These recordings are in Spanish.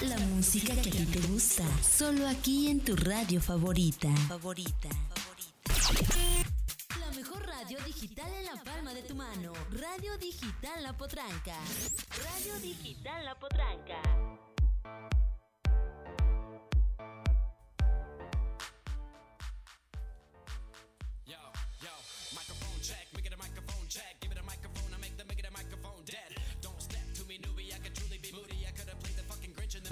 La música que a ti te gusta, solo aquí en tu radio favorita. Favorita. La mejor radio digital en la palma de tu mano. Radio Digital La Potranca. Radio Digital La Potranca.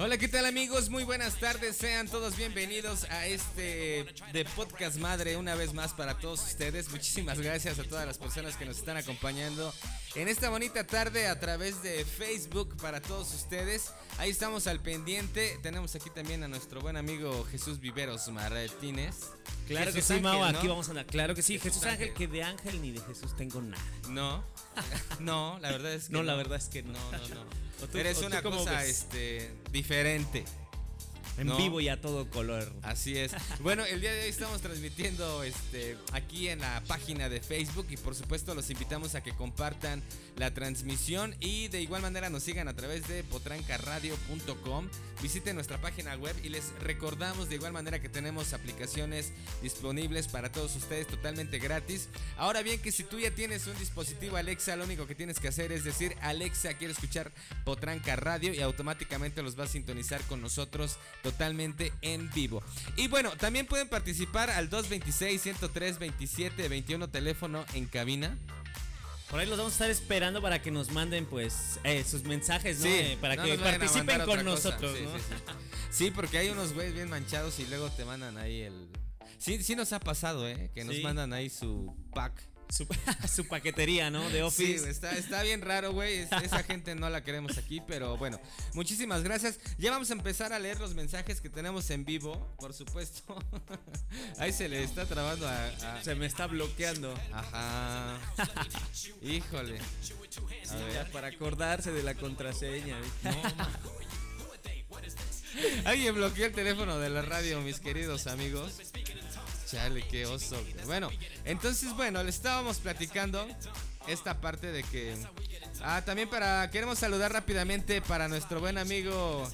Hola, ¿qué tal amigos? Muy buenas tardes, sean todos bienvenidos a este de Podcast Madre una vez más para todos ustedes. Muchísimas gracias a todas las personas que nos están acompañando en esta bonita tarde a través de Facebook para todos ustedes. Ahí estamos al pendiente. Tenemos aquí también a nuestro buen amigo Jesús Viveros Martínez. Claro que Jesús sí, Mau, Ángel, aquí ¿no? vamos a andar. Claro que sí, Jesús Jesús Ángel, Ángel. que de Ángel ni de Jesús tengo nada. No, no, la verdad es que No, la verdad es que no. No, no, no. ¿O tú- Eres una cosa ves? este, diferente. En No. vivo y a todo color. Así es. Bueno, el día de hoy estamos transmitiendo este aquí en la página de Facebook y por supuesto los invitamos a que compartan la transmisión y de igual manera nos sigan a través de potrancaradio.com. Visiten nuestra página web y les recordamos de igual manera que tenemos aplicaciones disponibles para todos ustedes totalmente gratis. Ahora bien que si tú ya tienes un dispositivo Alexa, lo único que tienes que hacer es decir Alexa quiero escuchar Potranca Radio y automáticamente los va a sintonizar con nosotros totalmente en vivo. Y bueno, también pueden participar al 226-103-27-21 teléfono en cabina. Por ahí los vamos a estar esperando para que nos manden, pues, eh, sus mensajes, ¿no? Sí, Eh, para no que participen con nosotros, Sí, ¿no? sí, porque hay unos güeyes bien manchados y luego te mandan ahí el... Sí, sí nos ha pasado, ¿eh? Que nos mandan ahí su pack. Su, su paquetería, ¿no? De Sí, Office. güey, está, está bien raro, güey. Es- esa gente no la queremos aquí, pero bueno, muchísimas gracias. Ya vamos a empezar a leer los mensajes que tenemos en vivo, por supuesto. Ahí se le está trabando a. a- Se me está bloqueando. Ajá. Híjole. A ver. Para acordarse de la contraseña. ¿viste? Alguien bloqueó el teléfono de la radio, mis queridos amigos. Chale, qué oso. Bueno, entonces, bueno, le estábamos platicando esta parte de que. Ah, también para. Queremos saludar rápidamente para nuestro buen amigo.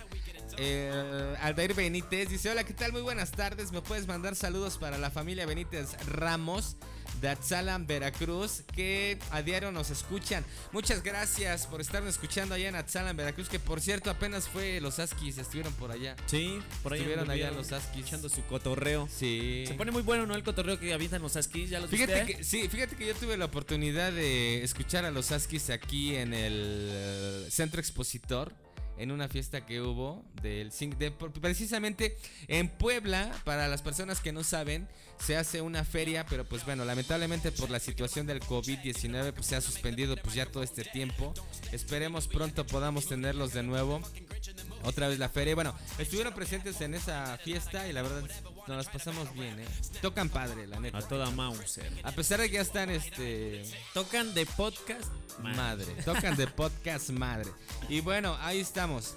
eh, Aldair Benítez dice: Hola, ¿qué tal? Muy buenas tardes. ¿Me puedes mandar saludos para la familia Benítez Ramos de Atzalan, Veracruz, que a diario nos escuchan? Muchas gracias por estarnos escuchando allá en Atzalan, Veracruz, que por cierto apenas fue los Askis, estuvieron por allá. Sí, por ahí Estuvieron allá los Askis. Echando su cotorreo. Sí. Se pone muy bueno, ¿no? El cotorreo que avientan los Askis. ¿Ya los Fíjate viste? que, sí, fíjate que yo tuve la oportunidad de escuchar a los Askis aquí en el eh, Centro Expositor. En una fiesta que hubo del de- precisamente en Puebla, para las personas que no saben, se hace una feria, pero pues bueno, lamentablemente por la situación del COVID-19 pues se ha suspendido pues ya todo este tiempo. Esperemos pronto podamos tenerlos de nuevo. Otra vez la feria. Bueno, estuvieron presentes en esa fiesta y la verdad nos las pasamos bien, ¿eh? Tocan padre, la neta. A toda Mauser. A pesar de que ya están, este. Tocan de podcast. Madre. Tocan de podcast madre. Y bueno, ahí estamos.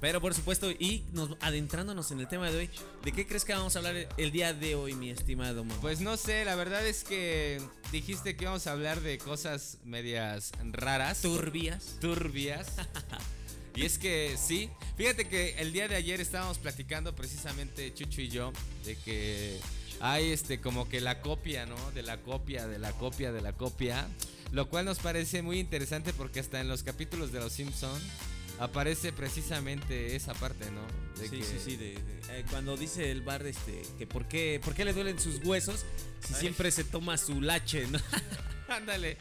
Pero por supuesto, y nos adentrándonos en el tema de hoy, ¿de qué crees que vamos a hablar el día de hoy, mi estimado Mau? Pues no sé, la verdad es que dijiste que íbamos a hablar de cosas medias raras. turbias. turbias. Y es que sí, fíjate que el día de ayer estábamos platicando precisamente Chucho y yo de que hay este como que la copia, ¿no? De la copia, de la copia, de la copia, lo cual nos parece muy interesante porque hasta en los capítulos de Los Simpson aparece precisamente esa parte, ¿no? De Sí, que- sí, sí, de- de- eh, cuando dice el bar este que por qué, por qué le duelen sus huesos si Ay. siempre se toma su lache, ¿no? Ándale,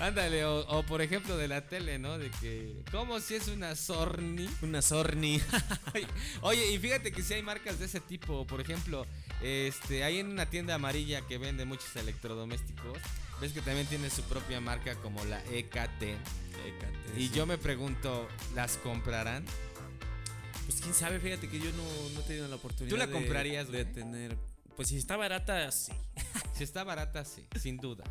ándale, o, o por ejemplo de la tele, ¿no? De que, ¿cómo si es una Sorni? Una sorni. Oye, Oye, y fíjate que si hay marcas de ese tipo, por ejemplo, este, hay en una tienda amarilla que vende muchos electrodomésticos, ves que también tiene su propia marca como la E EKT. Y yo me pregunto, ¿las comprarán? Pues quién sabe, fíjate que yo no, no he tenido la oportunidad ¿Tú la de- comprarías, de, güey? tener. Pues si está barata, sí. Si está barata, sí, sin duda.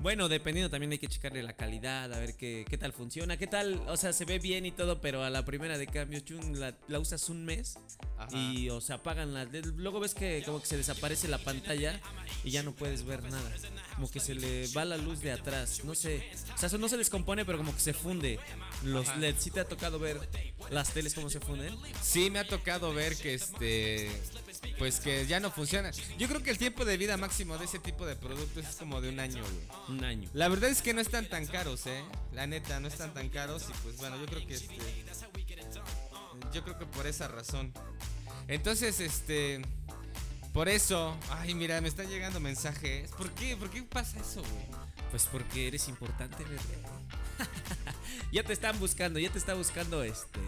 Bueno, dependiendo también hay que checarle la calidad, a ver qué, qué tal funciona, qué tal, o sea, se ve bien y todo, pero a la primera de cambio, chun, la, la usas un mes Ajá. y o se apagan las. Luego ves que como que se desaparece la pantalla y ya no puedes ver nada. Como que se le va la luz de atrás, no sé. O sea, eso no se descompone, pero como que se funde los Ajá. LEDs. ¿Sí te ha tocado ver las teles cómo se funden? Sí, me ha tocado ver que este. Pues que ya no funciona. Yo creo que el tiempo de vida máximo de ese tipo de productos es como de un año, güey. Un año. La verdad es que no están tan caros, eh. La neta, no están tan caros. Y pues bueno, yo creo que este. Yo creo que por esa razón. Entonces, este. Por eso. Ay, mira, me están llegando mensajes. ¿Por qué? ¿Por qué pasa eso, güey? Pues porque eres importante, ¿verdad? ya te están buscando, ya te está buscando este.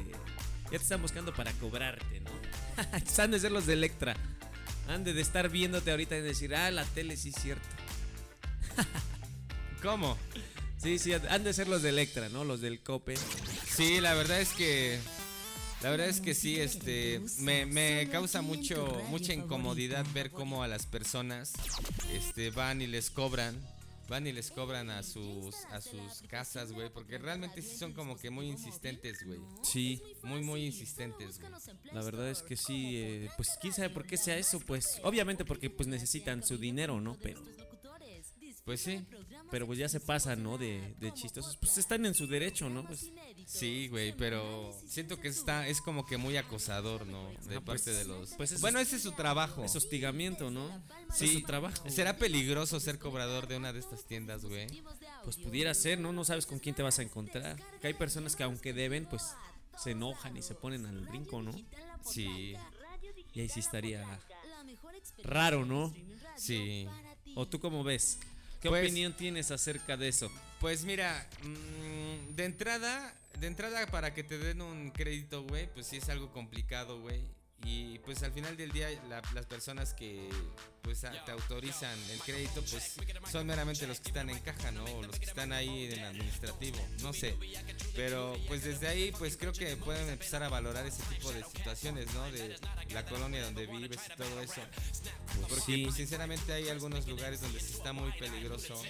Ya te están buscando para cobrarte, ¿no? Han de ser los de Electra. Han de estar viéndote ahorita y decir, ah, la tele sí es cierto. ¿Cómo? Sí, sí, han de ser los de Electra, ¿no? Los del Cope. Sí, la verdad es que. La verdad es que sí, este. Me, me causa mucho, mucha incomodidad ver cómo a las personas este, van y les cobran. Van y les cobran a sus, a sus casas, güey. Porque realmente sí son como que muy insistentes, güey. Sí, Muy, muy insistentes, güey. la verdad es que sí. eh, pues quién sabe por qué sea eso, pues. Obviamente porque pues necesitan su dinero, ¿no? Pero. Pues sí. Pero pues ya se pasan, ¿no? De, de chistosos. Pues están en su derecho, ¿no? Pues Sí, güey, pero siento que está, es como que muy acosador, ¿no? De Ah, pues, parte de los. pues bueno, es- ese es su trabajo. es hostigamiento, ¿no? Sí. Es su trabajo. ¿Será peligroso ser cobrador de una de estas tiendas, güey? Pues pudiera ser, ¿no? No sabes con quién te vas a encontrar. Que hay personas que aunque deben, pues se enojan y se ponen al brinco, ¿no? Sí, Y ahí sí estaría raro, ¿no? sí. ¿O tú cómo ves? ¿Qué Pues- opinión tienes acerca de eso? Pues mira, mm, de entrada, de entrada para que te den un crédito, güey, pues sí es algo complicado, güey. Y pues al final del día la- las personas que pues te autorizan el crédito pues son meramente los que están en caja, ¿no? O los que están ahí en administrativo, no sé. Pero pues desde ahí pues creo que pueden empezar a valorar ese tipo de situaciones, ¿no? De la colonia donde vives y todo eso. Porque pues, sinceramente hay algunos lugares donde sí está muy peligroso.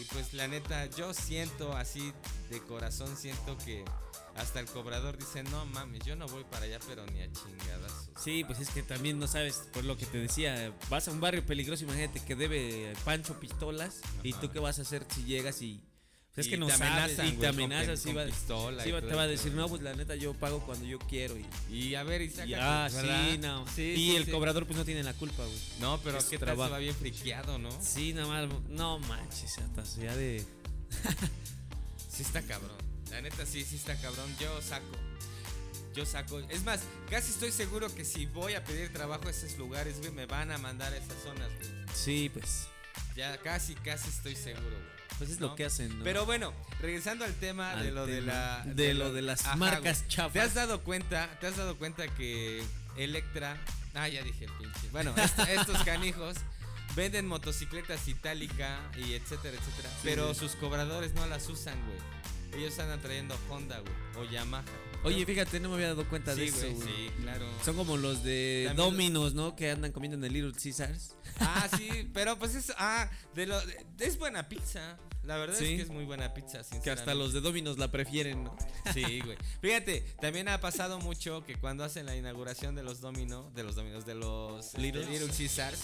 Y pues la neta, yo siento así de corazón, siento que hasta el cobrador dice, no mames, yo no voy para allá, pero ni a chingadas. Sí, pues es que también no sabes, por lo que te decía, vas a un barrio peligroso, imagínate que debe Pancho pistolas y tú qué vas a hacer si llegas y pues es Y que no te sabes amenazan, y güey, te amenazas y va, pistola sí y todo te va a decir, pedo". no, pues la neta yo pago cuando yo quiero y, Y a ver, y sácate, y ah, sí, no. Sí, y sí, el cobrador pues no tiene la culpa, güey. No, pero es trabajo. se va bien friqueado, ¿no? Sí, nada más, no manches, hasta ya de Sí está cabrón. La neta sí, sí está cabrón. Yo saco. Yo saco. Es más, casi estoy seguro que si voy a pedir trabajo a esos lugares, güey, me van a mandar a esas zonas, güey. Sí, pues Ya casi, casi estoy seguro, güey. Pues es ¿no? lo que hacen, ¿no? Pero bueno, regresando al tema de lo de la De lo de las marcas chafas. ¿Te has dado cuenta? ¿Te has dado cuenta que Electra, ah, ya dije el pinche. Bueno, est- estos canijos venden motocicletas itálica y etcétera, etcétera, pero sus cobradores no las usan, güey. Ellos andan trayendo Honda, güey, o Yamaha. Oye, fíjate, no me había dado cuenta de eso, güey, güey. sí, claro. Son como los de También- Dominos, ¿no? Que andan comiendo en el Little Caesars. Ah, sí, pero pues es ah, de lo de- es buena pizza. La verdad Sí. es que es muy buena pizza, Que hasta los de Dominos la prefieren, ¿no? Sí, güey. Fíjate, también ha pasado mucho que cuando hacen la inauguración de los Domino, de los Dominos, de los este, Littles. Little Caesars,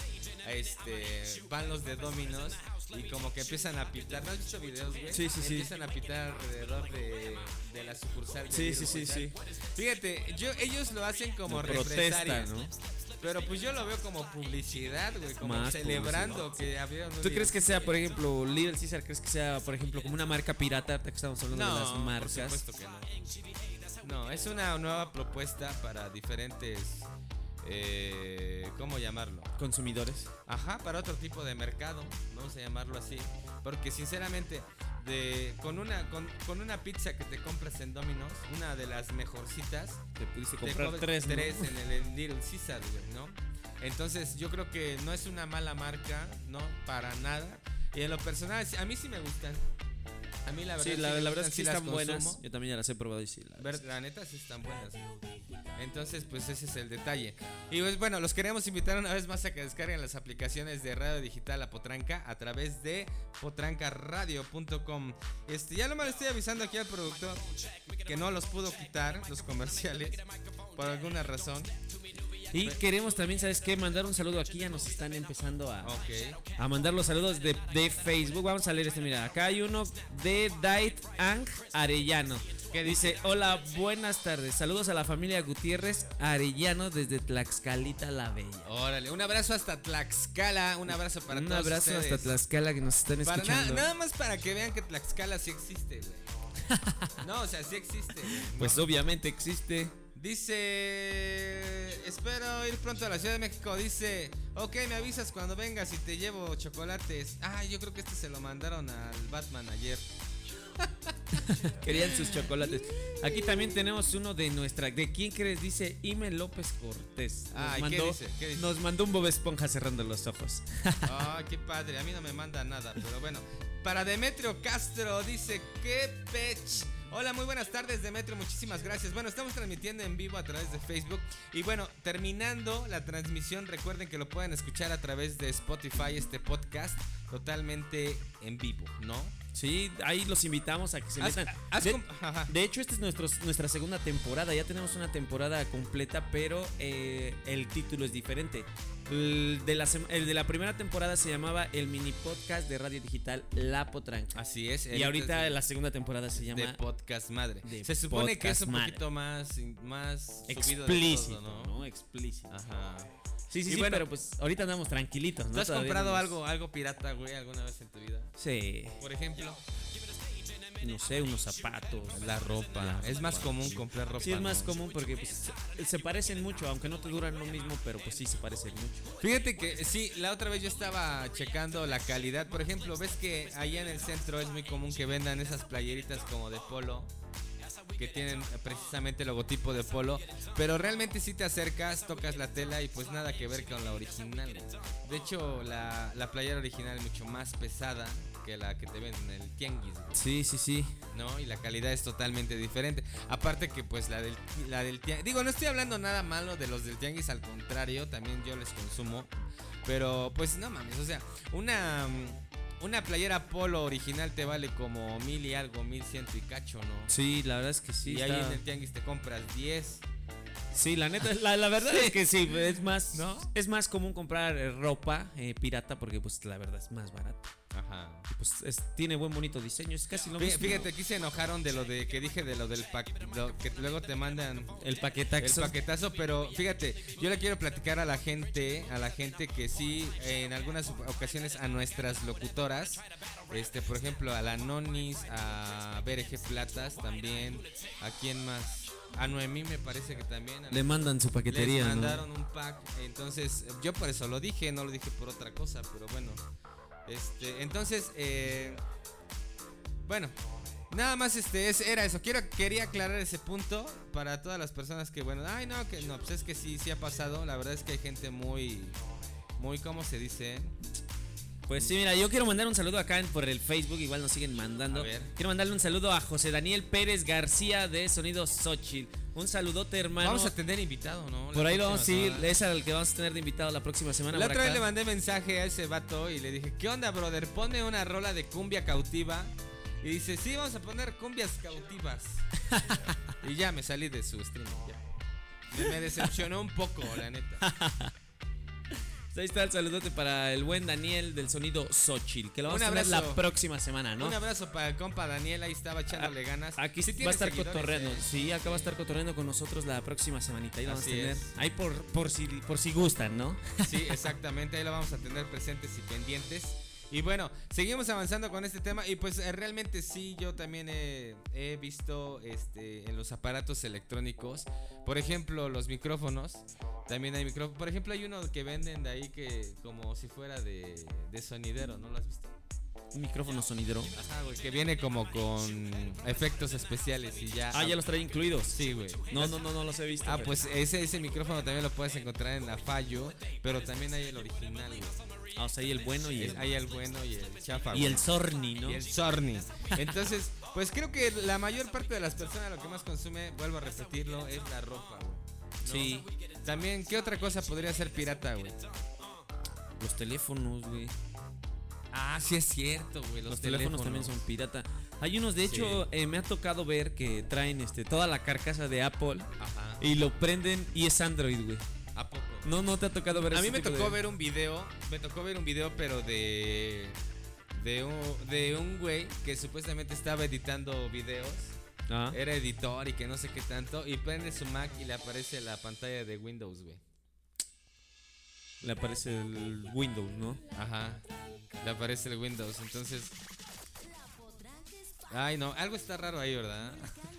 este, van los de Dominos y como que empiezan a pitar. ¿No has visto videos, güey? Sí, sí, sí. Empiezan a pitar alrededor de, de la sucursal. Sí, sí, sí, Caesar. Fíjate, yo, ellos lo hacen como protesta. ¿no? Pero pues yo lo veo como publicidad, güey, como Más celebrando que ¿Tú crees que sea, por ejemplo, Little Caesar, crees que sea, por ejemplo, como una marca pirata, que estamos hablando de las por marcas? supuesto que no. No, es una nueva propuesta para diferentes. Eh, ¿Cómo llamarlo? Consumidores. Ajá, para otro tipo de mercado, vamos a llamarlo así. Porque sinceramente, de, con, una, con, con una pizza que te compras en Domino's, una de las mejorcitas, Te pudiste te comprar tres, en el, Little Caesar, güey, ¿no? Entonces yo creo que no es una mala marca, ¿no? Para nada. Y en lo personal, a mí sí me gustan. A mí la verdad, Sí, la, verdad es que sí están buenas. Yo también ya las he probado y sí. La, Ver- la neta sí están buenas. Entonces, pues ese es el detalle. Y pues bueno, los queremos invitar una vez más a que descarguen las aplicaciones de Radio Digital a Potranca a través de potrancaradio.com. Este, ya lo le estoy avisando aquí al productor que no los pudo quitar los comerciales por alguna razón. Y queremos también, ¿sabes qué? Mandar un saludo aquí. Ya nos están empezando a, a mandar los saludos de, de Facebook. Vamos a leer este. Mira, acá hay uno de Dait Ang Arellano. Que dice, hola, buenas tardes. Saludos a la familia Gutiérrez Arellano desde Tlaxcalita la Bella. Órale, un abrazo hasta Tlaxcala, un abrazo para un todos abrazo ustedes. hasta Tlaxcala que nos están Para na- escuchando. nada más para que vean que Tlaxcala sí existe, güey. No, o sea, sí existe. güey, ¿no? Pues obviamente existe. Dice, espero ir pronto a la Ciudad de México. Dice, ok, me avisas cuando vengas y te llevo chocolates. Ah, yo creo que este se lo mandaron al Batman ayer. Querían sus chocolates. Aquí también tenemos uno de nuestra. ¿De quién crees? Dice Ime López Cortés. Nos, Ay, ¿qué mandó, dice? ¿Qué dice? nos mandó un Bob Esponja cerrando los ojos. Ah, qué padre, a mí no me manda nada, pero bueno. Para Demetrio Castro dice, qué pech. Hola, muy buenas tardes Demetrio, muchísimas gracias. Bueno, estamos transmitiendo en vivo a través de Facebook. Y bueno, terminando la transmisión, recuerden que lo pueden escuchar a través de Spotify, este podcast, totalmente en vivo, ¿no? Sí, ahí los invitamos a que se metan. haz de hecho, esta es nuestro- nuestra segunda temporada. Ya tenemos una temporada completa, pero eh, el título es diferente. El de, la, el de la primera temporada se llamaba el mini podcast de radio digital La Potranca. Así es. y ahorita de- la segunda temporada se de llama podcast madre. de Se supone que es un madre. poquito más, más subido de explícito, todo, ¿no? Explícito. Ajá. Sí, sí, Y sí, bueno, pero pues ahorita andamos tranquilitos, ¿no? ¿Tú has Todavía comprado no algo, algo pirata, güey, alguna vez en tu vida? Sí, Por ejemplo, no sé, unos zapatos. la ropa. La es más común comprar ropa. Sí, es más ¿no? común porque pues, se, parecen mucho, aunque no te duran lo mismo, pero pues sí se parecen mucho. Fíjate que sí, la otra vez yo estaba checando la calidad. Por ejemplo, ves que allá en el centro es muy común que vendan esas playeritas como de polo. Que tienen precisamente el logotipo de polo. Pero realmente si te acercas, tocas la tela y pues nada que ver con la original. De hecho, la, la playera original es mucho más pesada que la que te venden en el tianguis. güey. Sí, sí, sí. ¿no? Y la calidad es totalmente diferente. Aparte que pues la del, la del tianguis... Digo, no estoy hablando nada malo de los del tianguis, al contrario, también yo les consumo. Pero pues no mames, o sea, una, una playera polo original te vale como mil y algo, mil ciento y cacho, ¿no? Sí, la verdad es que sí. y ahí en el tianguis te compras 10. Sí, la neta, la, la verdad es que sí, es más, ¿No? es más común comprar eh, ropa eh, pirata porque pues la verdad es más barata. Ajá. Y, pues es- tiene buen bonito diseño, es casi lo mismo. Fíjate, aquí se enojaron de lo de que dije de lo del lo que luego te mandan el el paquetaxo. paquetazo, pero fíjate, yo le quiero platicar a la gente, a la gente que sí, en algunas ocasiones a nuestras locutoras, este, por ejemplo, a la Nonis, a BRG Platas también, a quién más, a Noemí me parece que también. Le mandan su paquetería, ¿no? mandaron un pack, entonces yo por eso lo dije, no lo dije por otra cosa, pero bueno. Este, entonces, eh, bueno, nada más este es, era eso. Quiero quería aclarar ese punto para todas las personas que bueno, ay no, que no, pues es que sí sí ha pasado, la verdad es que hay gente muy muy cómo se dice, Pues sí, mira, yo quiero mandar un saludo acá por el Facebook, igual nos siguen mandando. A ver. Quiero mandarle un saludo a José Daniel Pérez García de Sonido Xochitl. Un saludote, hermano. Vamos a tener invitado, ¿no? La por ahí lo vamos a ir, es al que vamos a tener de invitado la próxima semana. La otra vez le mandé mensaje a ese vato y le dije, ¿qué onda, brother? Pone una rola de cumbia cautiva. Y dice, sí, vamos a poner cumbias cautivas. y ya me salí de su stream. ya. Me decepcionó un poco, la neta. Ahí está el saludote para el buen Daniel del Sonido Xochitl, que lo vamos Un a tener la abrazo. próxima semana, ¿no? Un abrazo para el compa Daniel, ahí estaba echándole ganas. Aquí Sí va a tiene estar seguidores, cotorreando. eh. Sí, acá va a estar cotorreando con nosotros la próxima semanita. Ahí lo vamos a Así tener. es. Ahí por, por, si, por si gustan, ¿no? Sí, exactamente, ahí lo vamos a tener presentes y pendientes. Y bueno, seguimos avanzando con este tema y pues eh, realmente sí, yo también he, he visto este, en los aparatos electrónicos, por ejemplo, los micrófonos, también hay micrófonos, por ejemplo, hay uno que venden de ahí que como si fuera de, de sonidero, ¿no lo has visto? Un micrófono sonidero. Ajá, güey, que viene como con efectos especiales y ya. Ah, ya los trae incluidos. Sí, güey. No, no, no, no los he visto. Ah, pero- pues ese, ese micrófono también lo puedes encontrar en la Fallo, pero también hay el original, güey. Ah, o sea, hay el bueno y El- Hay el bueno y el chafa. y el Sorni, ¿no? Y el Sorny. Entonces, pues creo que la mayor parte de las personas lo que más consume, vuelvo a repetirlo, es la ropa, güey. ¿no? Sí. También, ¿qué otra cosa podría ser pirata, güey? Los teléfonos, güey. Ah, sí es cierto, güey. Los, teléfonos, también son pirata. Hay unos, de hecho, Sí. eh, me ha tocado ver que traen este toda la carcasa de Apple Ajá. y lo prenden y es Android, güey. ¿A poco? No, no te ha tocado ver A ese mí me tocó de- ver un video, me tocó ver un video, pero de de un, de un güey que supuestamente estaba editando videos, Ah, era editor y que no sé qué tanto, y prende su Mac y le aparece la pantalla de Windows, güey. le aparece el Windows, ¿no? Ajá. Le aparece el Windows, entonces, ay no, algo está raro ahí, ¿verdad?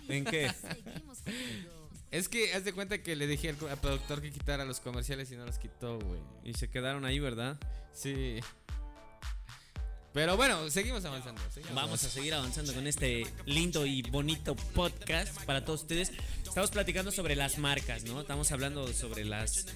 ¿En qué? Es que haz de cuenta que le dije al, productor que quitara los comerciales y no los quitó, güey. Y se quedaron ahí, ¿verdad? Sí. Pero bueno, seguimos avanzando. seguimos Vamos a seguir avanzando con este lindo y bonito podcast para todos ustedes. Estamos platicando sobre las marcas, ¿no? Estamos hablando sobre las...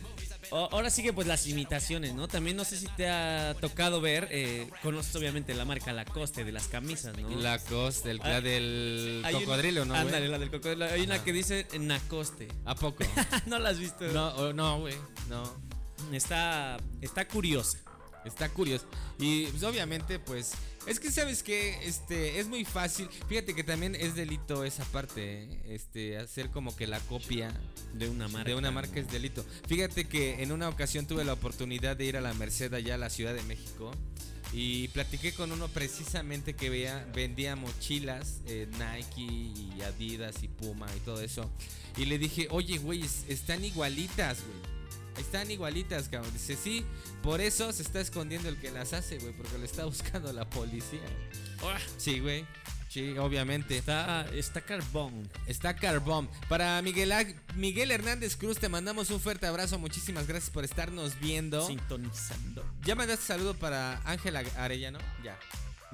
o- ahora sigue pues las imitaciones, ¿no? También no sé si te ha tocado ver, eh, conoces obviamente la marca Lacoste de las camisas, ¿no? La costa, el, Ah, la del Hay una- cocodrilo, ¿no? Ándale, la del cocodrilo. Hay una que dice Nacoste. ¿A poco? no la has visto. no, no, güey. No. Está, está curiosa. Está curioso. Y pues, obviamente, pues. Es que sabes que este es muy fácil. Fíjate que también es delito esa parte. ¿eh? Este, hacer como que la copia De una marca. de una marca es delito. Fíjate que en una ocasión tuve la oportunidad de ir a la Merced allá a la Ciudad de México. Y platiqué con uno precisamente que veía, vendía mochilas, eh, Nike y Adidas y Puma y todo eso. Y le dije, oye, güey, es- están igualitas, güey. Están igualitas, cabrón. Dice, sí, por eso se está escondiendo el que las hace, güey, porque lo está buscando la policía. Sí, güey. Sí, obviamente. Está, está carbón. Está Carbón. Para Miguel, Miguel Hernández Cruz te mandamos un fuerte abrazo. Muchísimas gracias por estarnos viendo. Sintonizando. ¿Ya mandaste saludo para Ángela Arellano? Ya.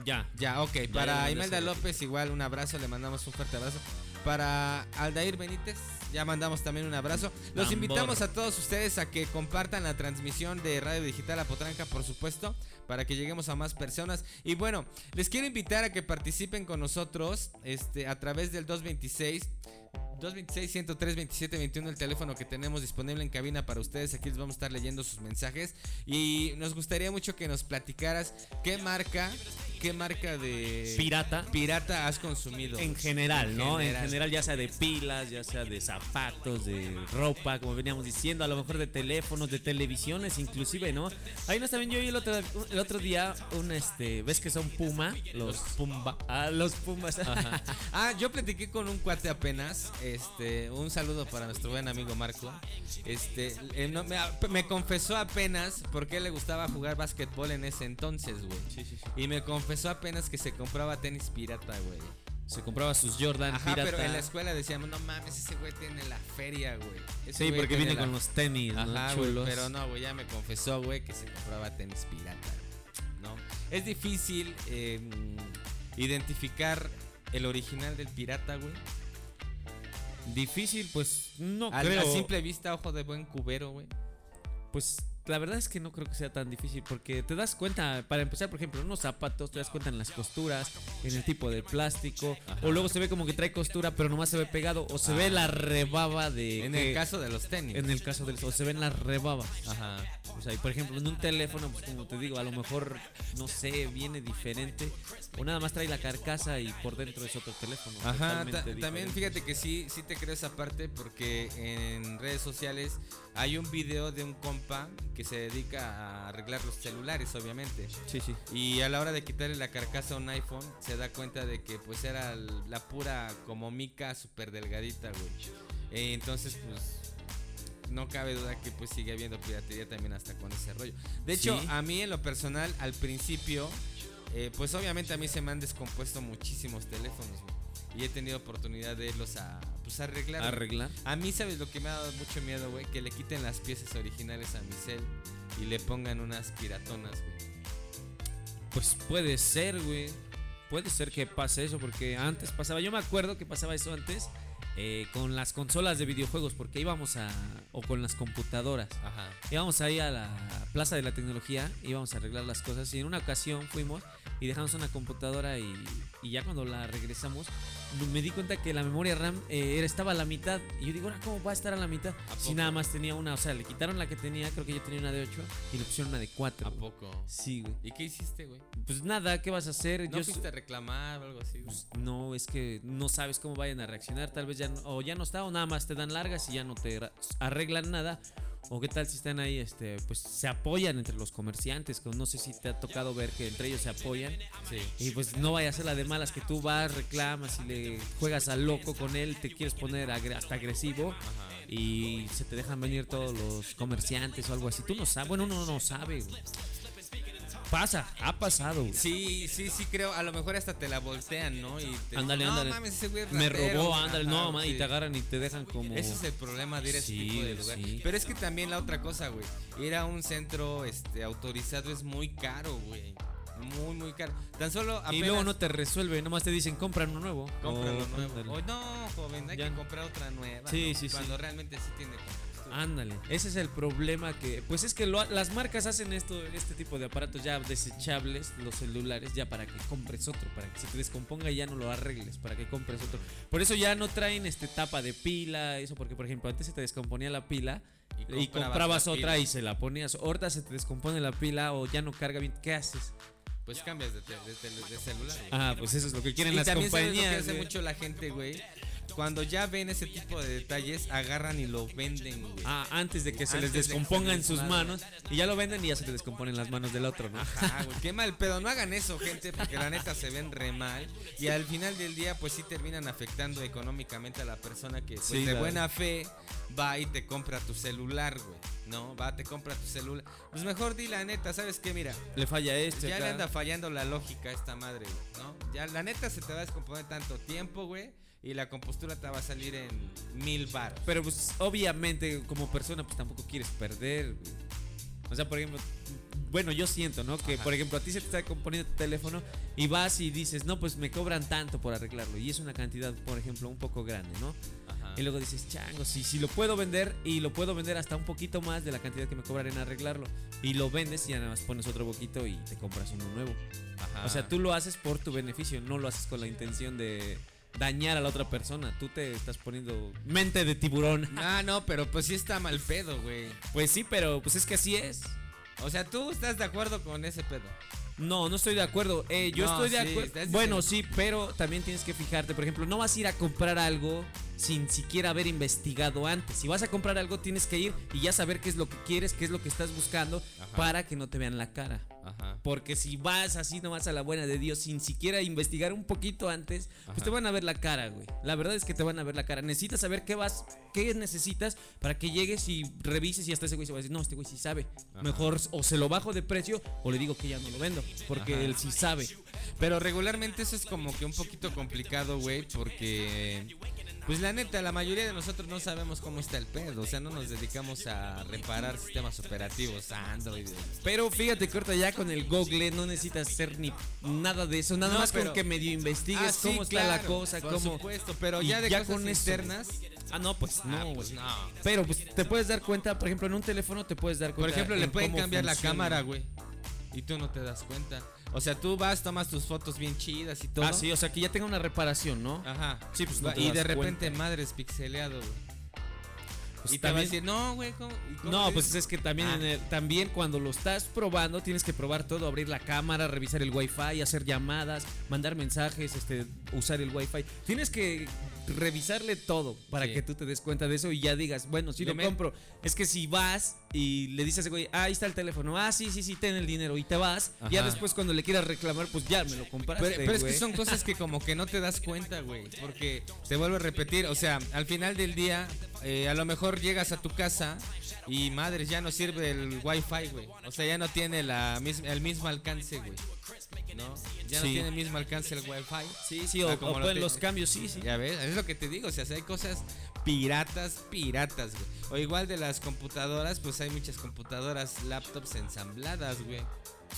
Ya. Ya, ok. ya para Imelda. López, igual un abrazo. Le mandamos un fuerte abrazo. Para Aldair Benítez, ya mandamos también un abrazo. Los invitamos a todos ustedes a que compartan la transmisión de Radio Digital a Potranca, por supuesto, para que lleguemos a más personas. Y bueno, les quiero invitar a que participen con nosotros este, a través del 226. 226 103 27 21 el teléfono que tenemos disponible en cabina para ustedes. Aquí les vamos a estar leyendo sus mensajes y nos gustaría mucho que nos platicaras qué marca, qué marca de Pirata. pirata has consumido. En general, ¿no? En general. ya sea de pilas, ya sea de zapatos, de ropa, como veníamos diciendo, a lo mejor de teléfonos, de televisiones, inclusive, ¿no? Ahí no también yo vi el otro, el otro día un este, ¿ves que son Puma? Los Pumba. Ah, los Pumas. Ajá. Ah, yo platiqué con un cuate apenas. Este, un saludo para nuestro buen amigo Marco. Este, eh, no, me, me confesó apenas porque le gustaba jugar básquetbol en ese entonces, güey. Sí, sí, sí. Y me confesó apenas que se compraba tenis pirata, güey. Se compraba sus Jordan Ajá, pirata. pero en la escuela decíamos, no mames, ese güey tiene la feria, güey. Ese Sí, güey porque viene la- con los tenis, ¿no? Ajá, güey, Chulos. pero no, güey, ya me confesó, güey, que se compraba tenis pirata, ¿no? Es difícil eh, mm, identificar el original del pirata, güey. Difícil, pues no Al- creo. A simple vista, ojo de buen cubero, güey. Pues la verdad es que no creo que sea tan difícil porque te das cuenta, para empezar, por ejemplo, en unos zapatos te das cuenta en las costuras, en el tipo de plástico, o luego se ve como que trae costura pero nomás se ve pegado, o se Ah. ve la rebaba de... En que- el caso de los tenis. En el caso del... O se ven las rebabas. Ajá. O sea, y por ejemplo, en un teléfono, pues como te digo, a lo mejor, no sé, viene diferente. O nada más trae la carcasa y por dentro es otro teléfono. Ajá, totalmente ta- diferente. también fíjate que sí, sí te creo esa parte porque en redes sociales hay un video de un compa que se dedica a arreglar los celulares, obviamente. Sí, sí. Y a la hora de quitarle la carcasa a un iPhone, se da cuenta de que pues era la pura como mica súper delgadita, güey. Eh, entonces, pues no cabe duda que pues sigue habiendo piratería también hasta con ese rollo. De hecho, Sí. a mí en lo personal, al principio, eh, pues obviamente a mí se me han descompuesto muchísimos teléfonos, güey. Y he tenido oportunidad de irlos a pues arreglar. A mí, ¿sabes lo que me ha dado mucho miedo, güey? Que le quiten las piezas originales a mi cel y le pongan unas piratonas, güey. Pues puede ser, güey. Puede ser que pase eso, porque antes pasaba. Yo me acuerdo que pasaba eso antes eh, con las consolas de videojuegos, porque íbamos a. o con las computadoras. Ajá. Íbamos ahí a la Plaza de la Tecnología, íbamos a arreglar las cosas. Y en una ocasión fuimos y dejamos una computadora. Y, y ya cuando la regresamos, me di cuenta que la memoria RAM eh, estaba a la mitad. Y yo digo, ¿ahora cómo va a estar a la mitad? ¿A Si nada más tenía una, o sea, le quitaron la que tenía, creo que yo tenía una de 8 y le pusieron una de 4. ¿A poco? Sí, güey. ¿Y qué hiciste, güey? Pues nada, ¿qué vas a hacer? ¿No Yo fuiste a reclamar o algo así, güey? pues, no, es que no sabes cómo vayan a reaccionar. Tal vez ya no, o ya no está, o nada más te dan largas y ya no te arreglan nada. O qué tal si están ahí, este, pues se apoyan entre los comerciantes. que No sé si te ha tocado ver que entre ellos se apoyan. Sí. Y pues no vaya a ser la de malas que tú vas, reclamas y le juegas al loco con él, te quieres poner hasta agresivo Ajá. y se te dejan venir todos los comerciantes o algo así. Tú no sabes, bueno, uno no sabe. güey. Pasa, ha pasado. güey. Sí, sí, sí, creo. A lo mejor hasta te la voltean, ¿no? Y te Ándale, dicen, ándale. No mames, ese güey es Me ratero". robó, ándale, no, man, y sí. te agarran y te dejan como. Ese es el problema de ir a ese tipo de lugar. sí. Pero es que también la otra cosa, güey. Ir a un centro este, autorizado es muy caro, güey. Muy, muy caro. Tan solo apenas Y luego no te resuelve, nomás te dicen compra uno nuevo. compra lo O, nuevo. ándale. O no, joven, hay Ya. que comprar otra nueva. Sí, ¿no? sí, sí. Cuando realmente sí tiene compostura. Ándale, ese es el problema que, pues es que lo- las marcas hacen esto, este tipo de aparatos ya desechables, los celulares, ya para que compres otro, para que se te descomponga y ya no lo arregles, para que compres otro. Por eso ya no traen este tapa de pila, eso porque por ejemplo antes se te descomponía la pila Y y, comprabas otra pila. y se la ponías. Ahorita se te descompone la pila o ya no carga bien, ¿qué haces? Pues cambias de, de tele- de celular. Ah, pues eso es lo que quieren y las también sabes lo que compañías. hace mucho la gente, güey. Cuando ya ven ese tipo de detalles, agarran y lo venden, güey. Ah, antes de que se les de que descomponga se en sus manos y ya lo venden y ya se te descomponen las manos del otro, ¿no? Ajá, güey, qué mal pedo. No hagan eso, gente, porque la neta se ven re mal. Y al final del día, pues sí terminan afectando económicamente a la persona que, pues, Sí, de buena fe, va y te compra tu celular, güey. ¿No? Va, te compra tu celular. Pues mejor di la neta, ¿sabes qué? Mira, Le falla este. ya le anda fallando la lógica a esta madre, güey, ¿no? Ya la neta se te va a descomponer tanto tiempo, güey. Y la compostura te va a salir en mil bar. Pero pues obviamente como persona pues tampoco quieres perder. O sea, por ejemplo, bueno, yo siento, ¿no? Que Ajá. por ejemplo a ti se te está componiendo tu teléfono y vas y dices, no, pues me cobran tanto por arreglarlo. Y es una cantidad, por ejemplo, un poco grande, ¿no? Ajá. Y luego dices, chango, si, si lo puedo vender y lo puedo vender hasta un poquito más de la cantidad que me cobran en arreglarlo. Y lo vendes y ya nada más pones otro poquito y te compras uno nuevo. Ajá. O sea, tú lo haces por tu beneficio, no lo haces con la intención de dañar a la otra persona. Tú te estás poniendo mente de tiburón. Ah, no, pero pues sí está mal pedo, güey. Pues sí, pero pues es que así es. O sea, tú estás de acuerdo con ese pedo. No, no estoy de acuerdo. Eh, yo No, estoy de sí, acuerdo. Bueno, sí, pero también tienes que fijarte. Por ejemplo, no vas a ir a comprar algo sin siquiera haber investigado antes. Si vas a comprar algo, tienes que ir y ya saber qué es lo que quieres, qué es lo que estás buscando Ajá. para que no te vean la cara. Ajá. Porque si vas así nomás a la buena de Dios sin siquiera investigar un poquito antes, pues te van a ver la cara, güey. La verdad es que te van a ver la cara. Necesitas saber qué vas, qué necesitas para que llegues y revises y hasta ese güey se va a decir, no, este güey sí sabe. Mejor o se lo bajo de precio o le digo que ya no lo vendo, porque Ajá. él sí sabe. Pero regularmente eso es como que un poquito complicado, güey, porque pues la neta, la mayoría de nosotros no sabemos cómo está el pedo, o sea, no nos dedicamos a reparar sistemas operativos, Android. Pero fíjate que ahorita ya con el Google no necesitas hacer ni nada de eso, nada No, más pero- con que medio investigues Ah, sí, cómo está la cosa, por cómo... supuesto, pero y ya de ya cosas con externas, Ah, no, pues no, ah, pues no. Pero pues te puedes dar cuenta, por ejemplo, en un teléfono te puedes dar Por cuenta. ejemplo, le en pueden cambiar la cámara, güey. Y tú no te das cuenta. O sea, tú vas, tomas tus fotos bien chidas y todo. Ah, sí, o sea que ya tenga una reparación, ¿no? Ajá. Sí, pues, no te y das de repente cuenta. madres pixeleado, güey. Pues y te a también- decir, no, güey, ¿cómo? ¿Y cómo No, pues es que también, Ah. en el- también cuando lo estás probando tienes que probar todo, abrir la cámara, revisar el wifi, hacer llamadas, mandar mensajes, este, usar el wifi. Tienes que revisarle todo para Sí. que tú te des cuenta de eso y ya digas, bueno, sí Le lo compro. Es que si vas y le dices a ese güey, ah, ahí está el teléfono, ah, sí, sí, sí, ten el dinero y te vas, ya Ajá. después cuando le quieras reclamar, pues ya me lo compraste. Pero, pero es que son cosas que como que no te das cuenta, güey. Porque se vuelve a repetir. O sea, al final del día, eh, a lo mejor llegas a tu casa y madres, ya no sirve el wifi, güey. O sea, ya no tiene la mis- el mismo alcance, güey. ¿No? Ya Sí. no tiene el mismo alcance el wifi. Sí, sí, Ah, o, como o lo los cambios, sí, sí. Ya ves, es lo que te digo, o sea, hay cosas piratas, piratas, güey. O igual de las computadoras, pues hay muchas computadoras, laptops ensambladas, güey.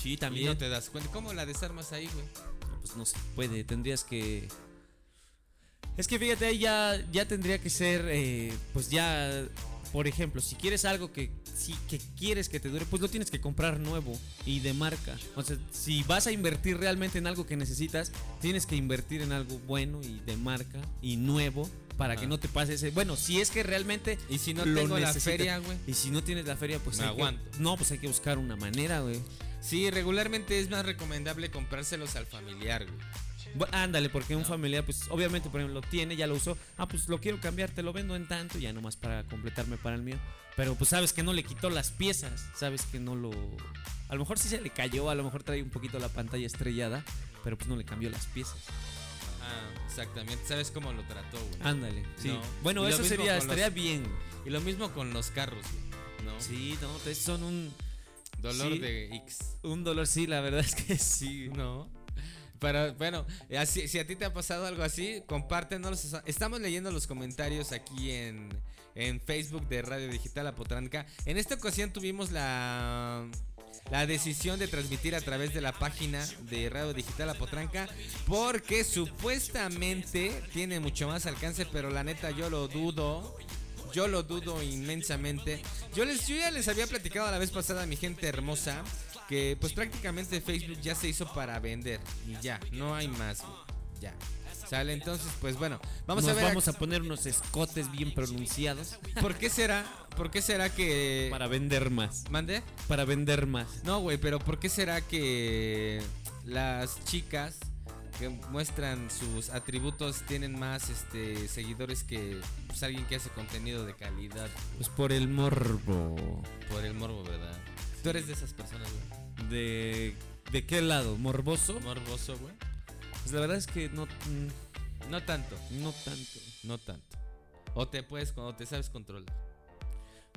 Sí, Y también. no te das cuenta. ¿Cómo la desarmas ahí, güey? No, pues no se puede, tendrías que... Es que fíjate, ahí ya, ya tendría que ser, eh, pues ya, por ejemplo, si quieres algo que, si, que quieres que te dure, pues lo tienes que comprar nuevo y de marca. O sea, si vas a invertir realmente en algo que necesitas, tienes que invertir en algo bueno y de marca y nuevo para que no te pase ese... Bueno, si es que realmente... Y si no lo tengo la feria, güey. Y si no tienes la feria, pues Me que- aguanto. no, pues hay que buscar una manera, güey. Sí, regularmente es más recomendable comprárselos al familiar, güey. Bu- Ándale, porque un familiar, pues obviamente, por ejemplo, lo tiene, ya lo usó. Ah, pues lo quiero cambiar, te lo vendo en tanto, ya nomás para completarme para el mío. Pero pues sabes que no le quitó las piezas, sabes que no lo. A lo mejor sí se le cayó, a lo mejor trae un poquito la pantalla estrellada, pero pues no le cambió las piezas. Ah, exactamente. ¿Sabes cómo lo trató, güey? Ándale, sí. No. Bueno, eso sería, los- estaría bien. Y lo mismo con los carros, güey. ¿No? Sí, no, son un, Dolor Sí. de X. un dolor, sí, la verdad es que sí. No. Pero bueno, así, si a ti te ha pasado algo así, compártenos. Estamos leyendo los comentarios aquí en, en Facebook de Radio Digital Apotranca. En esta ocasión tuvimos la, la decisión de transmitir a través de la página de Radio Digital Apotranca porque supuestamente tiene mucho más alcance, pero la neta yo lo dudo. Yo lo dudo inmensamente. Yo les yo ya les había platicado la vez pasada a mi gente hermosa que pues prácticamente Facebook ya se hizo para vender y ya, no hay más. Ya. Sale, entonces pues bueno, vamos Nos a ver vamos a poner unos escotes bien pronunciados por qué será, por qué será que para vender más. mande? Para vender más. No, güey, pero ¿por qué será que las chicas que muestran sus atributos tienen más este seguidores que pues, alguien que hace contenido de calidad Pues por el morbo. por el morbo, ¿verdad? Tú eres de esas personas, güey. ¿De, ¿De qué lado? ¿Morboso? Morboso, güey. Pues la verdad es que no, mm, No tanto, no tanto. no tanto. O te puedes, o te sabes controlar.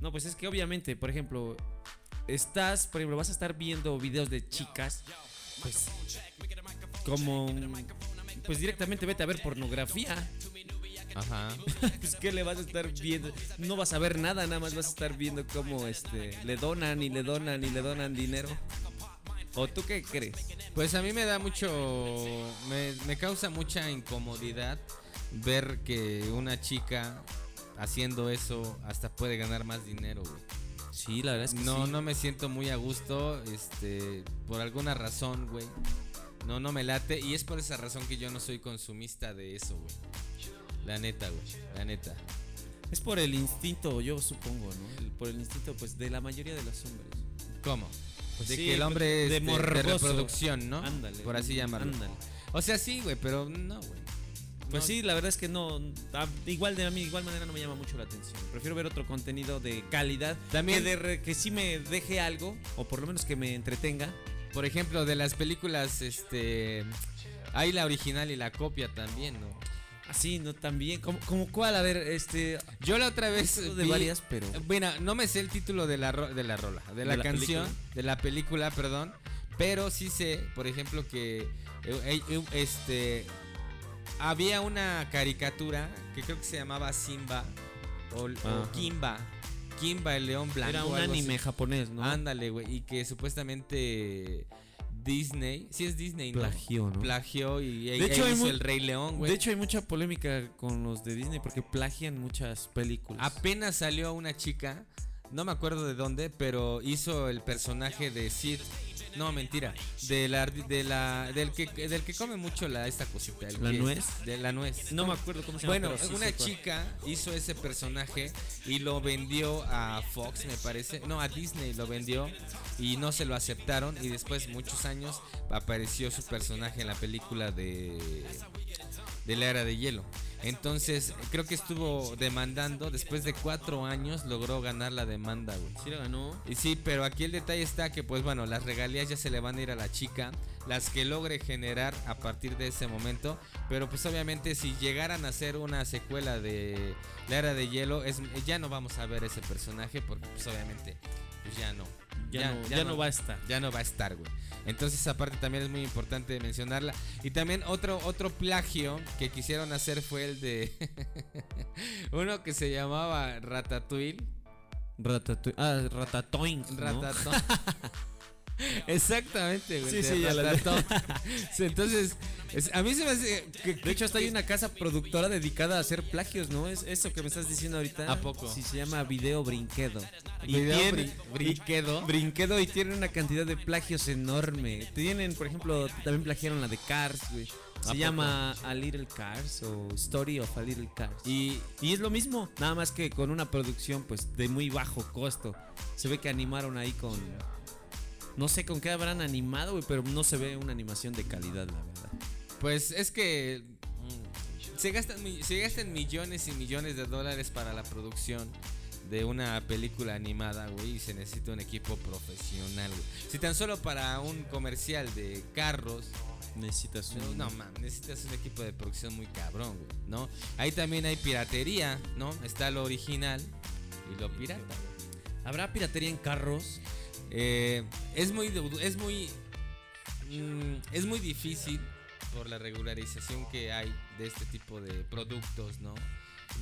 No, pues es que obviamente, por ejemplo, estás, por ejemplo, vas a estar viendo videos de chicas, pues como, pues directamente vete a ver pornografía. Ajá. Pues qué le vas a estar viendo, no vas a ver nada, nada más vas a estar viendo cómo este le donan y le donan y le donan dinero. ¿O tú qué crees? Pues a mí me da mucho, me, me causa mucha incomodidad ver que una chica haciendo eso hasta puede ganar más dinero, güey. Sí, la verdad es que No, sí. no me siento muy a gusto, este, por alguna razón, güey. No, no me late y es por esa razón que yo no soy consumista de eso, güey. La neta, güey, la neta. Es por el instinto, yo supongo, ¿no? El- por el instinto, pues, de la mayoría de los hombres. ¿Cómo? Pues de sí, que el hombre de es de, de morboso. reproducción, ¿no? Ándale. Por así llamarlo. Ándale. O sea, sí, güey, pero no, güey. Pues No. sí, la verdad es que no. a- igual de a mí, igual manera no me llama mucho la atención. Prefiero ver otro contenido de calidad. También- Que, de que sí me deje algo, o por lo menos que me entretenga. Por ejemplo, de las películas, este. Hay la original y la copia también, ¿no? Así, ¿no? También. ¿Como, como cuál? A ver, este. Yo la otra vez. de vi- varias, pero. Bueno, no me sé el título de la, ro- de la rola, de la, ¿De la canción, película? de la película, perdón. Pero sí sé, por ejemplo, que eh, eh, eh, este había una caricatura que creo que se llamaba Simba o. Kimba. Kimba, el león blanco. Era un anime así. japonés, ¿no? Ándale, güey. Y que supuestamente Disney, sí es Disney, ¿no? Plagió, ¿no? Plagió y De hecho, hizo el Rey León, güey. De hecho, hay mucha polémica con los de Disney porque plagian muchas películas. Apenas salió una chica, no me acuerdo de dónde, pero hizo el personaje de Sid. No, mentira. De la, de la, del, que, del que come mucho la, esta cosita. el ¿La que nuez? de la nuez. no me acuerdo cómo se llama. Bueno, sí una chica hizo ese personaje y lo vendió a Fox, me parece. No, a Disney lo vendió y no se lo aceptaron. Y después, muchos años, apareció su personaje en la película de, de la era de hielo. Entonces, creo que estuvo demandando. Después de cuatro años, logró ganar la demanda, güey. Sí la ganó. Y sí, pero aquí el detalle está que, pues bueno, las regalías ya se le van a ir a la chica, las que logre generar a partir de ese momento. Pero pues obviamente si llegaran a hacer una secuela de La Era de Hielo, es, ya no vamos a ver ese personaje porque pues obviamente pues ya no. Ya, no, ya no va a estar. Ya no va a estar, güey. Entonces esa parte también es muy importante mencionarla. Y también otro, otro plagio que quisieron hacer fue el de uno que se llamaba Ratatouille. Ratatouille. Ah, Ratatouille. ¿no? Ratatouille. Exactamente, güey. Sí, sí, ya la- Entonces, es- a mí se me hace. que- De hecho, hasta hay una casa productora dedicada a hacer plagios, ¿no? Es eso que me estás diciendo ahorita. ¿A poco? Sí, se llama Video Brinquedo. Video tiene- Brin- Brinquedo. y- Brinquedo y tiene una cantidad de plagios enorme. Tienen, por ejemplo, también plagiaron la de Cars, güey. Se llama A Little Cars o Story of a Little Cars. Y, y es lo mismo, nada más que con una producción pues de muy bajo costo. Se ve que animaron ahí con... No sé con qué habrán animado, güey, pero no se ve una animación de calidad, la verdad. Pues es que mm, se gastan, mi- se gastan millones y millones de dólares para la producción de una película animada, güey, y se necesita un equipo profesional, güey. Si tan solo para un comercial de carros, Necesitas no, un... no man, necesitas un equipo de producción muy cabrón, güey, ¿no? Ahí también hay piratería, ¿no? Está lo original y lo pirata. güey. ¿Habrá piratería en carros? Eh, es muy es muy mm, es muy difícil por la regularización que hay de este tipo de productos, ¿no?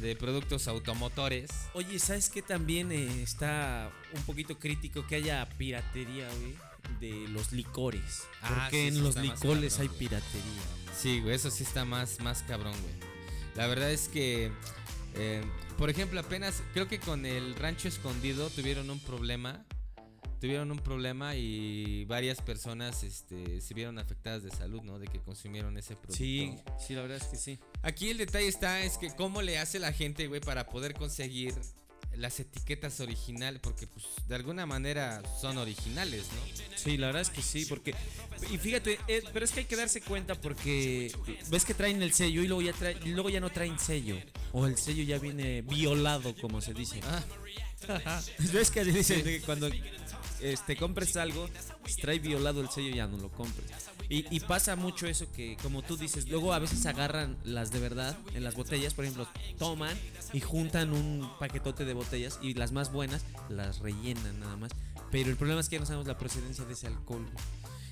De productos automotores. Oye, ¿sabes qué también eh, está un poquito crítico que haya piratería, güey? De los licores. Ah, Porque sí, en los licores cabrón, hay güey. piratería. Sí, güey, eso sí está más más cabrón, güey. La verdad es que eh, por ejemplo, apenas creo que con el Rancho Escondido tuvieron un problema. Tuvieron un problema y varias personas este, se vieron afectadas de salud, ¿no? De que consumieron ese producto. Sí, sí, la verdad es que sí. Aquí el detalle está es que cómo le hace la gente, güey, para poder conseguir las etiquetas originales, porque pues de alguna manera son originales, ¿no? Sí, la verdad es que sí, porque... Y fíjate, eh, pero es que hay que darse cuenta porque ves que traen el sello y luego ya, trae- y luego ya no traen sello. O el sello ya viene violado, como se dice. Ah, ¿Ves que dicen que cuando este, compres algo, trae violado el sello ya no lo compres? Y, y pasa mucho eso que, como tú dices, luego a veces agarran las de verdad en las botellas, por ejemplo, toman y juntan un paquetote de botellas y las más buenas las rellenan nada más. Pero el problema es que ya no sabemos la procedencia de ese alcohol.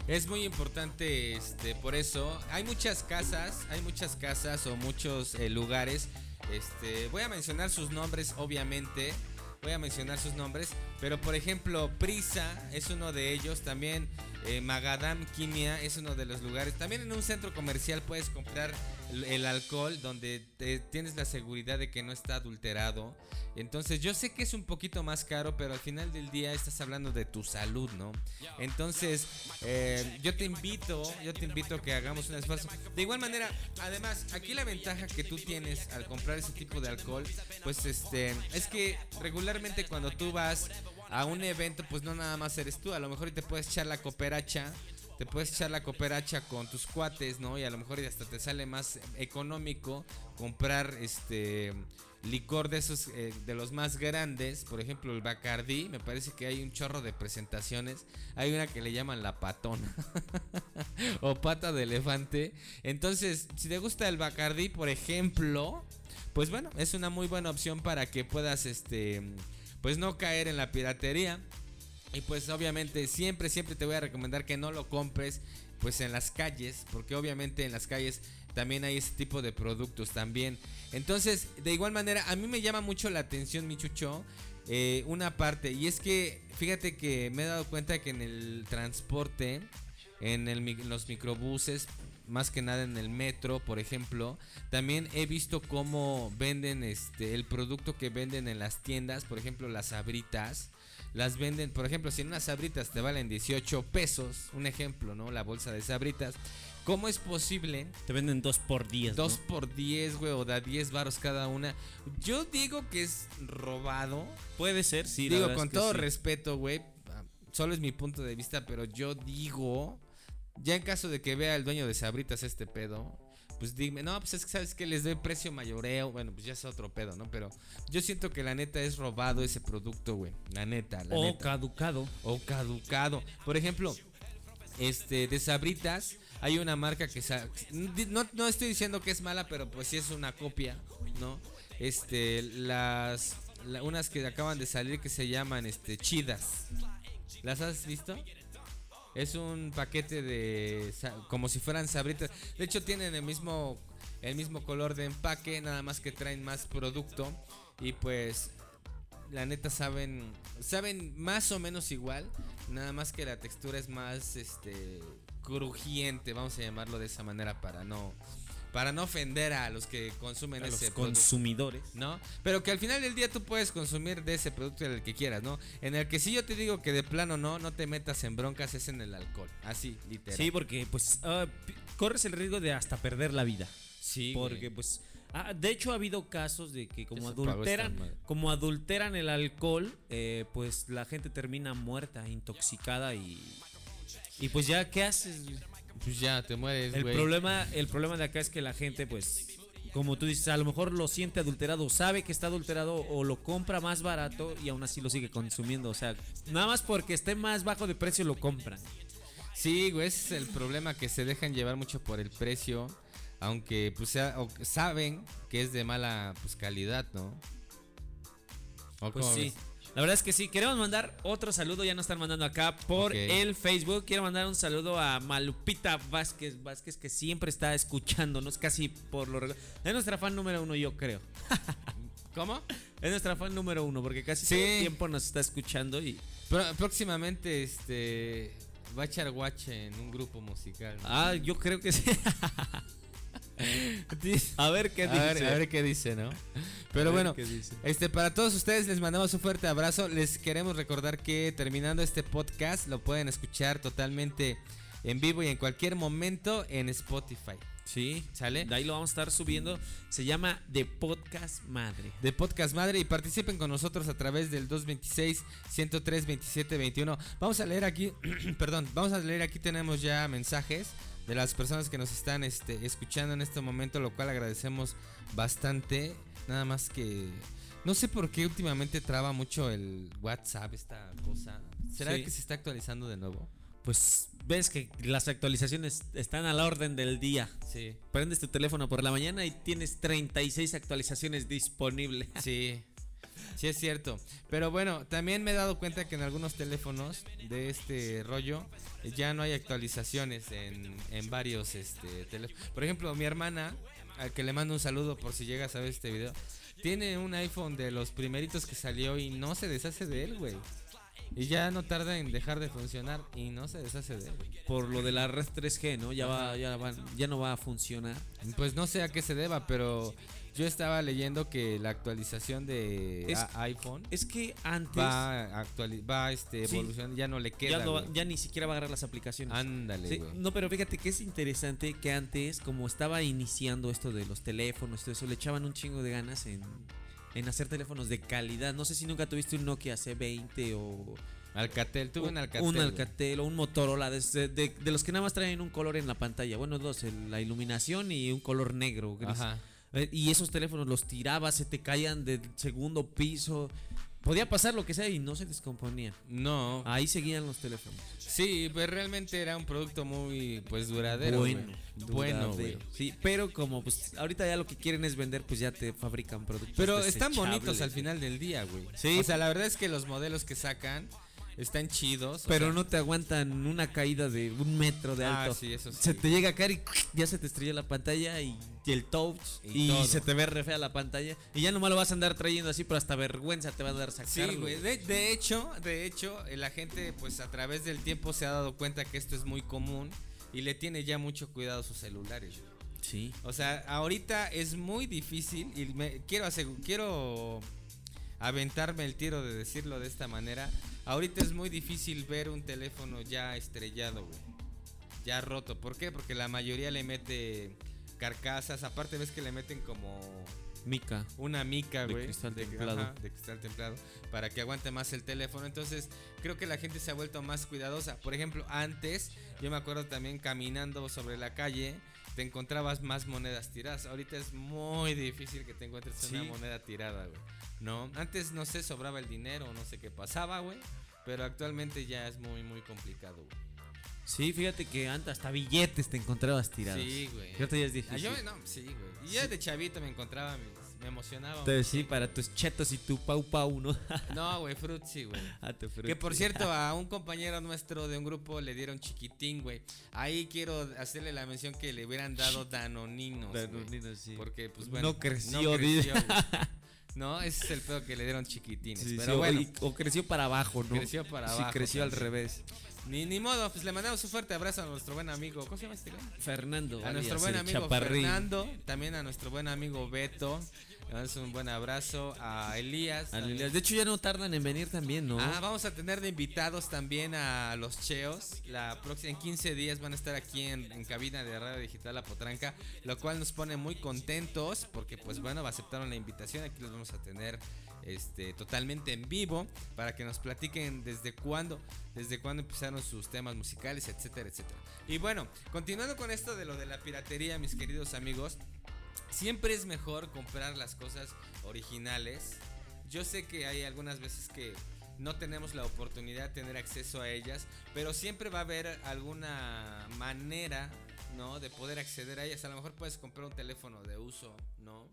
es muy importante, este, por eso hay muchas casas, hay muchas casas o muchos eh, lugares. Este, voy a mencionar sus nombres, obviamente. Voy a mencionar sus nombres, pero por ejemplo, Prisa es uno de ellos. También eh, Magadam Kimia es uno de los lugares. También en un centro comercial puedes comprar el, alcohol donde te- tienes la seguridad de que no está adulterado. Entonces, yo sé que es un poquito más caro, pero al final del día estás hablando de tu salud, ¿no? Entonces, eh, yo te invito, yo te invito a que hagamos un esfuerzo. De igual manera, además, aquí la ventaja que tú tienes al comprar ese tipo de alcohol, pues este, es que regularmente cuando tú vas a un evento, pues no nada más eres tú, a lo mejor te puedes echar la cooperacha. Te puedes echar la cooperacha con tus cuates, ¿no? Y a lo mejor hasta te sale más económico comprar este licor de esos eh, de los más grandes, por ejemplo el Bacardí, me parece que hay un chorro de presentaciones. Hay una que le llaman la patona o pata de elefante. Entonces, si te gusta el Bacardí, por ejemplo, pues bueno, es una muy buena opción para que puedas este pues no caer en la piratería. Y pues obviamente siempre, siempre te voy a recomendar que no lo compres pues en las calles, porque obviamente en las calles también hay ese tipo de productos también. Entonces, de igual manera, a mí me llama mucho la atención, mi chucho, eh, una parte, y es que fíjate que me he dado cuenta que en el transporte, en, mi- los microbuses, más que nada en el metro, por ejemplo, también he visto cómo venden este el producto que venden en las tiendas, por ejemplo, las sabritas. Las venden, por ejemplo, si en unas sabritas te valen 18 pesos, un ejemplo, ¿no? La bolsa de sabritas. ¿Cómo es posible Te venden dos por diez. Dos ¿no? por 10, güey, o da 10 varos cada una. Yo digo que es robado. Puede ser, sí. digo, con es que todo sí. respeto, güey. ah, Solo es mi punto de vista, pero yo digo. Ya en caso de que vea el dueño de Sabritas este pedo. Pues dime, no, pues es que sabes que les doy precio mayoreo. Bueno, pues ya es otro pedo, ¿no? Pero yo siento que la neta es robado ese producto, güey. La neta, la O neta caducado. o caducado. Por ejemplo, este de Sabritas hay una marca que no, no estoy diciendo que es mala, pero pues sí es una copia, ¿no? Este las la- unas que acaban de salir que se llaman este chidas. ¿Las has visto? Es un paquete de como si fueran sabritas. De hecho tienen el mismo el mismo color de empaque, nada más que traen más producto y pues la neta saben saben más o menos igual, nada más que la textura es más este crujiente, vamos a llamarlo de esa manera para no para no ofender a los que consumen A los producto. consumidores. ¿no? Pero que al final del día tú puedes consumir de ese producto del que quieras, ¿no? En el que sí yo te digo que de plano no, no te metas en broncas es en el alcohol, así, literal. Sí, porque pues ah, corres el riesgo de hasta perder la vida. sí, Porque güey. pues ah, de hecho ha habido casos de que como adulteran, como adulteran el alcohol, eh, pues la gente termina muerta, intoxicada y y pues ya qué haces. Pues ya te mueres, El güey. problema, el problema de acá es que la gente pues como tú dices, a lo mejor lo siente adulterado, sabe que está adulterado o lo compra más barato y aún así lo sigue consumiendo. O sea, nada más porque esté más bajo de precio lo compran. Sí, güey, ese es el problema que se dejan llevar mucho por el precio, aunque pues sea- o- saben que es de mala pues calidad, ¿no? ¿O Pues sí. ves? La verdad es que sí. Queremos mandar otro saludo. Ya nos están mandando acá por el Facebook. Quiero mandar un saludo a Malupita Vázquez. Vázquez que siempre está escuchándonos casi por lo regu- Es nuestra fan número uno, yo creo. ¿Cómo? Es nuestra fan número uno porque casi Sí. todo el tiempo nos está escuchando y... Próximamente este va a echar guache en un grupo musical. ¿no? Ah, yo creo que sí. a ver qué a, dice. ver, a ver qué dice, ¿no? Pero bueno, este para todos ustedes les mandamos un fuerte abrazo. Les queremos recordar que terminando este podcast lo pueden escuchar totalmente en vivo y en cualquier momento en Spotify. Sí, ¿Sale? De ahí lo vamos a estar subiendo. Se llama The Podcast Madre. de Podcast Madre y participen con nosotros a través del 226 103 27 21. Vamos a leer aquí, perdón, vamos a leer aquí tenemos ya mensajes de las personas que nos están este, escuchando en este momento, lo cual agradecemos bastante. Nada más que no sé por qué últimamente traba mucho el WhatsApp esta cosa. ¿Será Sí. que se está actualizando de nuevo? Pues ves que las actualizaciones están a la orden del día. Sí. Prendes tu teléfono por la mañana y tienes 36 actualizaciones disponibles. Sí, sí es cierto. Pero bueno, también me he dado cuenta que en algunos teléfonos de este rollo eh, ya no hay actualizaciones en, en varios este, teléfonos. Por ejemplo, mi hermana, al que le mando un saludo por si llegas a ver este video, tiene un iPhone de los primeritos que salió y no se deshace de él, güey. Y ya no tarda en dejar de funcionar y no se deshace de él. Por lo de la red 3G, ¿no? Ya va, ya va- ya no va a funcionar. Pues no sé a qué se deba, pero yo estaba leyendo que la actualización de Es- a- iPhone Es que antes va actuali- va este Sí. evolucionando, ya no le queda. ya, no va- güey. ya ni siquiera va a agarrar las aplicaciones. Ándale, Sí, güey. no, pero fíjate que es interesante que antes, como estaba iniciando esto de los teléfonos, todo eso, le echaban un chingo de ganas en, en hacer teléfonos de calidad. No sé si nunca tuviste un Nokia C20 o Alcatel, tuve un Alcatel. un. Alcatel o un Motorola, de, de- de- de los que nada más traen un color en la pantalla. Bueno, dos, la iluminación y un color negro. gris. Ajá. Eh, Y esos teléfonos los tirabas, se te caían del segundo piso. Podía pasar lo que sea y no se descomponían. No. Ahí seguían los teléfonos. Sí, pues realmente era un producto muy pues duradero. bueno, güey. Bueno, duradero. Sí, pero como pues ahorita ya lo que quieren es vender, pues ya te fabrican productos. Pero están bonitos al final del día, güey. Sí. O sea, la verdad es que los modelos que sacan están chidos. Pero sea, no te aguantan una caída de un metro de Ah, alto. sí, eso sí. Se te llega a caer y ya se te estrella la pantalla y, y el touch Y se te ve re fea la pantalla y ya nomás lo vas a andar trayendo así, pero hasta vergüenza te va a dar sacarlo. Sí, güey. De, de hecho, de hecho, eh, la gente, pues a través del tiempo se ha dado cuenta que esto es muy común y le tiene ya mucho cuidado a sus celulares. güey. Sí. O sea, ahorita es muy difícil y me, quiero asegu- quiero aventarme el tiro de decirlo de esta manera. Ahorita es muy difícil ver un teléfono ya estrellado, güey. Ya roto. ¿Por qué? Porque la mayoría le mete carcasas. Aparte ves que le meten como Mica. una mica, De güey. cristal de, templado. ajá, de cristal templado. Para que aguante más el teléfono. Entonces, creo que la gente se ha vuelto más cuidadosa. Por ejemplo, antes, yo me acuerdo también caminando sobre la calle, te encontrabas más monedas tiradas. Ahorita es muy difícil que te encuentres una moneda tirada, güey. No, antes no sé, sobraba el dinero, no sé qué pasaba, güey. Pero actualmente ya es muy, muy complicado, güey. Sí, fíjate que antes hasta billetes te encontrabas tirados. Sí, güey. Fíjate, ya es Ah, yo, no, sí, güey. Y ya de chavito me encontraba, me emocionaba. Entonces, sí, para tus chetos y tu pau pau, ¿no? No, güey, Frutzi, güey. Ah, te Que por cierto, a un compañero nuestro de un grupo le dieron chiquitín, güey. Ahí quiero hacerle la mención que le hubieran dado danoninos. Danoninos, sí. Porque, pues bueno. No creció, no creció. ¿No? Ese es el pedo que le dieron chiquitines. Sí, pero sí, bueno, y- o, creció para abajo, ¿no? Creció para Sí, abajo creció al revés. ni, ni modo, pues le mandamos un fuerte abrazo a nuestro buen amigo. ¿Cómo se llama este güey? Fernando. A nuestro buen amigo Chaparrín. Fernando, también a nuestro buen amigo Beto. Le un buen abrazo a Elías. De hecho, ya no tardan en venir también, ¿no? Ah, vamos a tener de invitados también a los Cheos. La próxima, en 15 días van a estar aquí en, en cabina de Radio Digital La Potranca, lo cual nos pone muy contentos porque pues bueno, aceptaron la invitación. Aquí los vamos a tener este, totalmente en vivo para que nos platiquen desde cuándo, desde cuándo empezaron sus temas musicales, etcétera, etcétera. Y bueno, continuando con esto de lo de la piratería, mis queridos amigos, siempre es mejor comprar las cosas originales. Yo sé que hay algunas veces que no tenemos la oportunidad de tener acceso a ellas, pero siempre va a haber alguna manera, ¿no? De poder acceder a ellas. A lo mejor puedes comprar un teléfono de uso, ¿no?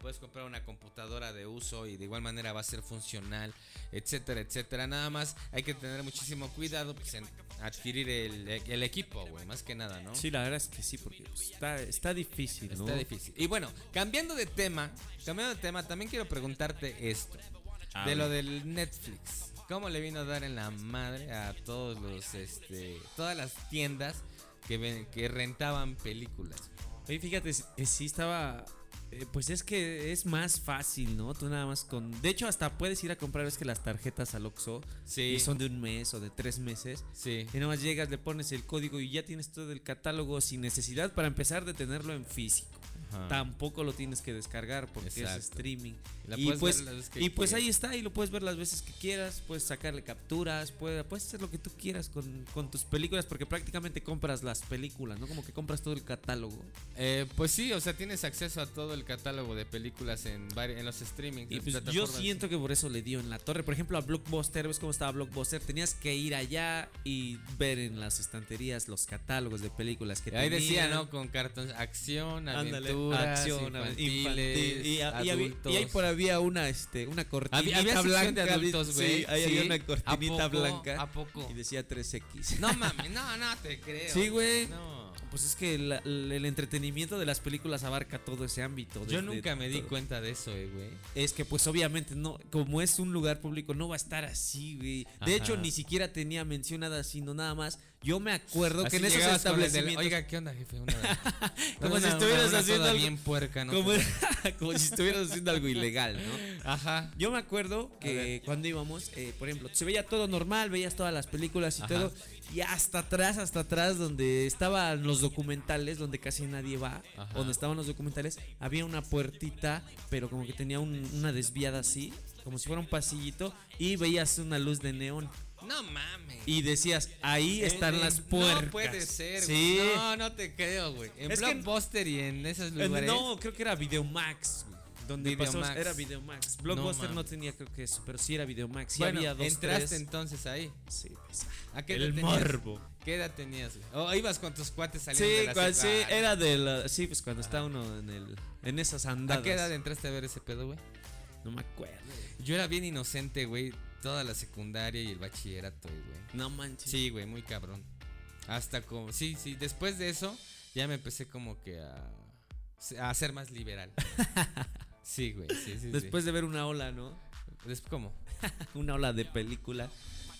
Puedes comprar una computadora de uso y de igual manera va a ser funcional, etcétera, etcétera. Nada más hay que tener muchísimo cuidado pues, en adquirir el, el equipo, güey, más que nada, ¿no? Sí, la verdad es que sí, porque pues, está, está difícil, ¿no? Está difícil. Y bueno, cambiando de tema, cambiando de tema, también quiero preguntarte esto. De lo del Netflix. ¿Cómo le vino a dar en la madre a todos los, este, todas las tiendas que, ven- que rentaban películas? Oye, fíjate, eh, sí estaba. Eh, pues es que es más fácil, ¿no? Tú nada más con. De hecho, hasta puedes ir a comprar, es que las tarjetas al Oxxo. Sí. Son de un mes o de tres meses. Sí. Y nada más llegas, le pones el código y ya tienes todo el catálogo sin necesidad para empezar de tenerlo en físico. Ajá. Tampoco lo tienes que descargar porque es streaming. La y pues, y pues ahí está, y lo puedes ver las veces que quieras, puedes sacarle capturas, puedes, puedes hacer lo que tú quieras con, con tus películas porque prácticamente compras las películas, ¿no? Como que compras todo el catálogo. Eh, pues sí, o sea, tienes acceso a todo el catálogo de películas en, en los streamings. Y pues yo siento que por eso le dio en la torre. Por ejemplo, a Blockbuster, ¿ves cómo estaba Blockbuster? Tenías que ir allá y ver en las estanterías los catálogos de películas que Y ahí decía. ¿no? Con cartones, acción, Ándale, acción, infantiles, infantil. Y, a- y había- adultos. y ahí por había una, este, una cortinita Había, blanca. de adultos, güey. Sí, ahí había una cortinita ¿A poco? blanca. ¿A poco? Y decía 3X. No mames, no, no te creo. Sí, güey. No. Pues es que la- el entretenimiento de las películas abarca todo ese ámbito. Yo nunca me di todo. cuenta de eso, eh, güey. Es que pues obviamente no, como es un lugar público no va a estar así, güey. De Ajá. hecho ni siquiera tenía mencionada sino nada más. Yo me acuerdo que Así en esos con el establecimientos Oiga, ¿qué onda, jefe? Una, Como una- si estuvieras una haciendo algo- bien puerca, ¿no? como, como si estuvieras haciendo algo ilegal, ¿no? Ajá. Yo me acuerdo que cuando íbamos, eh, por ejemplo, se veía todo normal, veías todas las películas y Ajá. todo, y hasta atrás, hasta atrás, donde estaban los documentales, donde casi nadie va, Ajá. donde estaban los documentales, había una puertita, pero como que tenía un- una desviada así, como si fuera un pasillito, y veías una luz de neón. No mames. Y decías, ahí están Eh, las eh, puercas. No puede ser, Sí. güey. No, no te creo, güey. En Es que- Blockbuster y en esos Eh, lugares. No, creo que era Videomax. güey, Donde Videomax. pasó, era Videomax. Blockbuster no, tenía creo que eso, pero sí era Videomax. Sí bueno, había dos, entraste tres. entonces ahí. Sí, pues, ¿A qué el edad tenías? morbo. ¿Qué edad tenías? O ibas con tus cuates Sí, saliendo de la cual- sí, Ah, era de la, sí, pues cuando está uno en el en esas andadas. ¿A qué edad entraste a ver ese pedo, güey? No me acuerdo. Yo era bien inocente, güey. Toda la secundaria y el bachillerato, güey. No manches. Sí, güey, muy cabrón. Hasta como. Sí, sí. Después de eso, ya me empecé como que a. a ser más liberal. Sí, güey. Sí, sí. Después de ver una ola, ¿no? Después, ¿cómo? Una ola de película.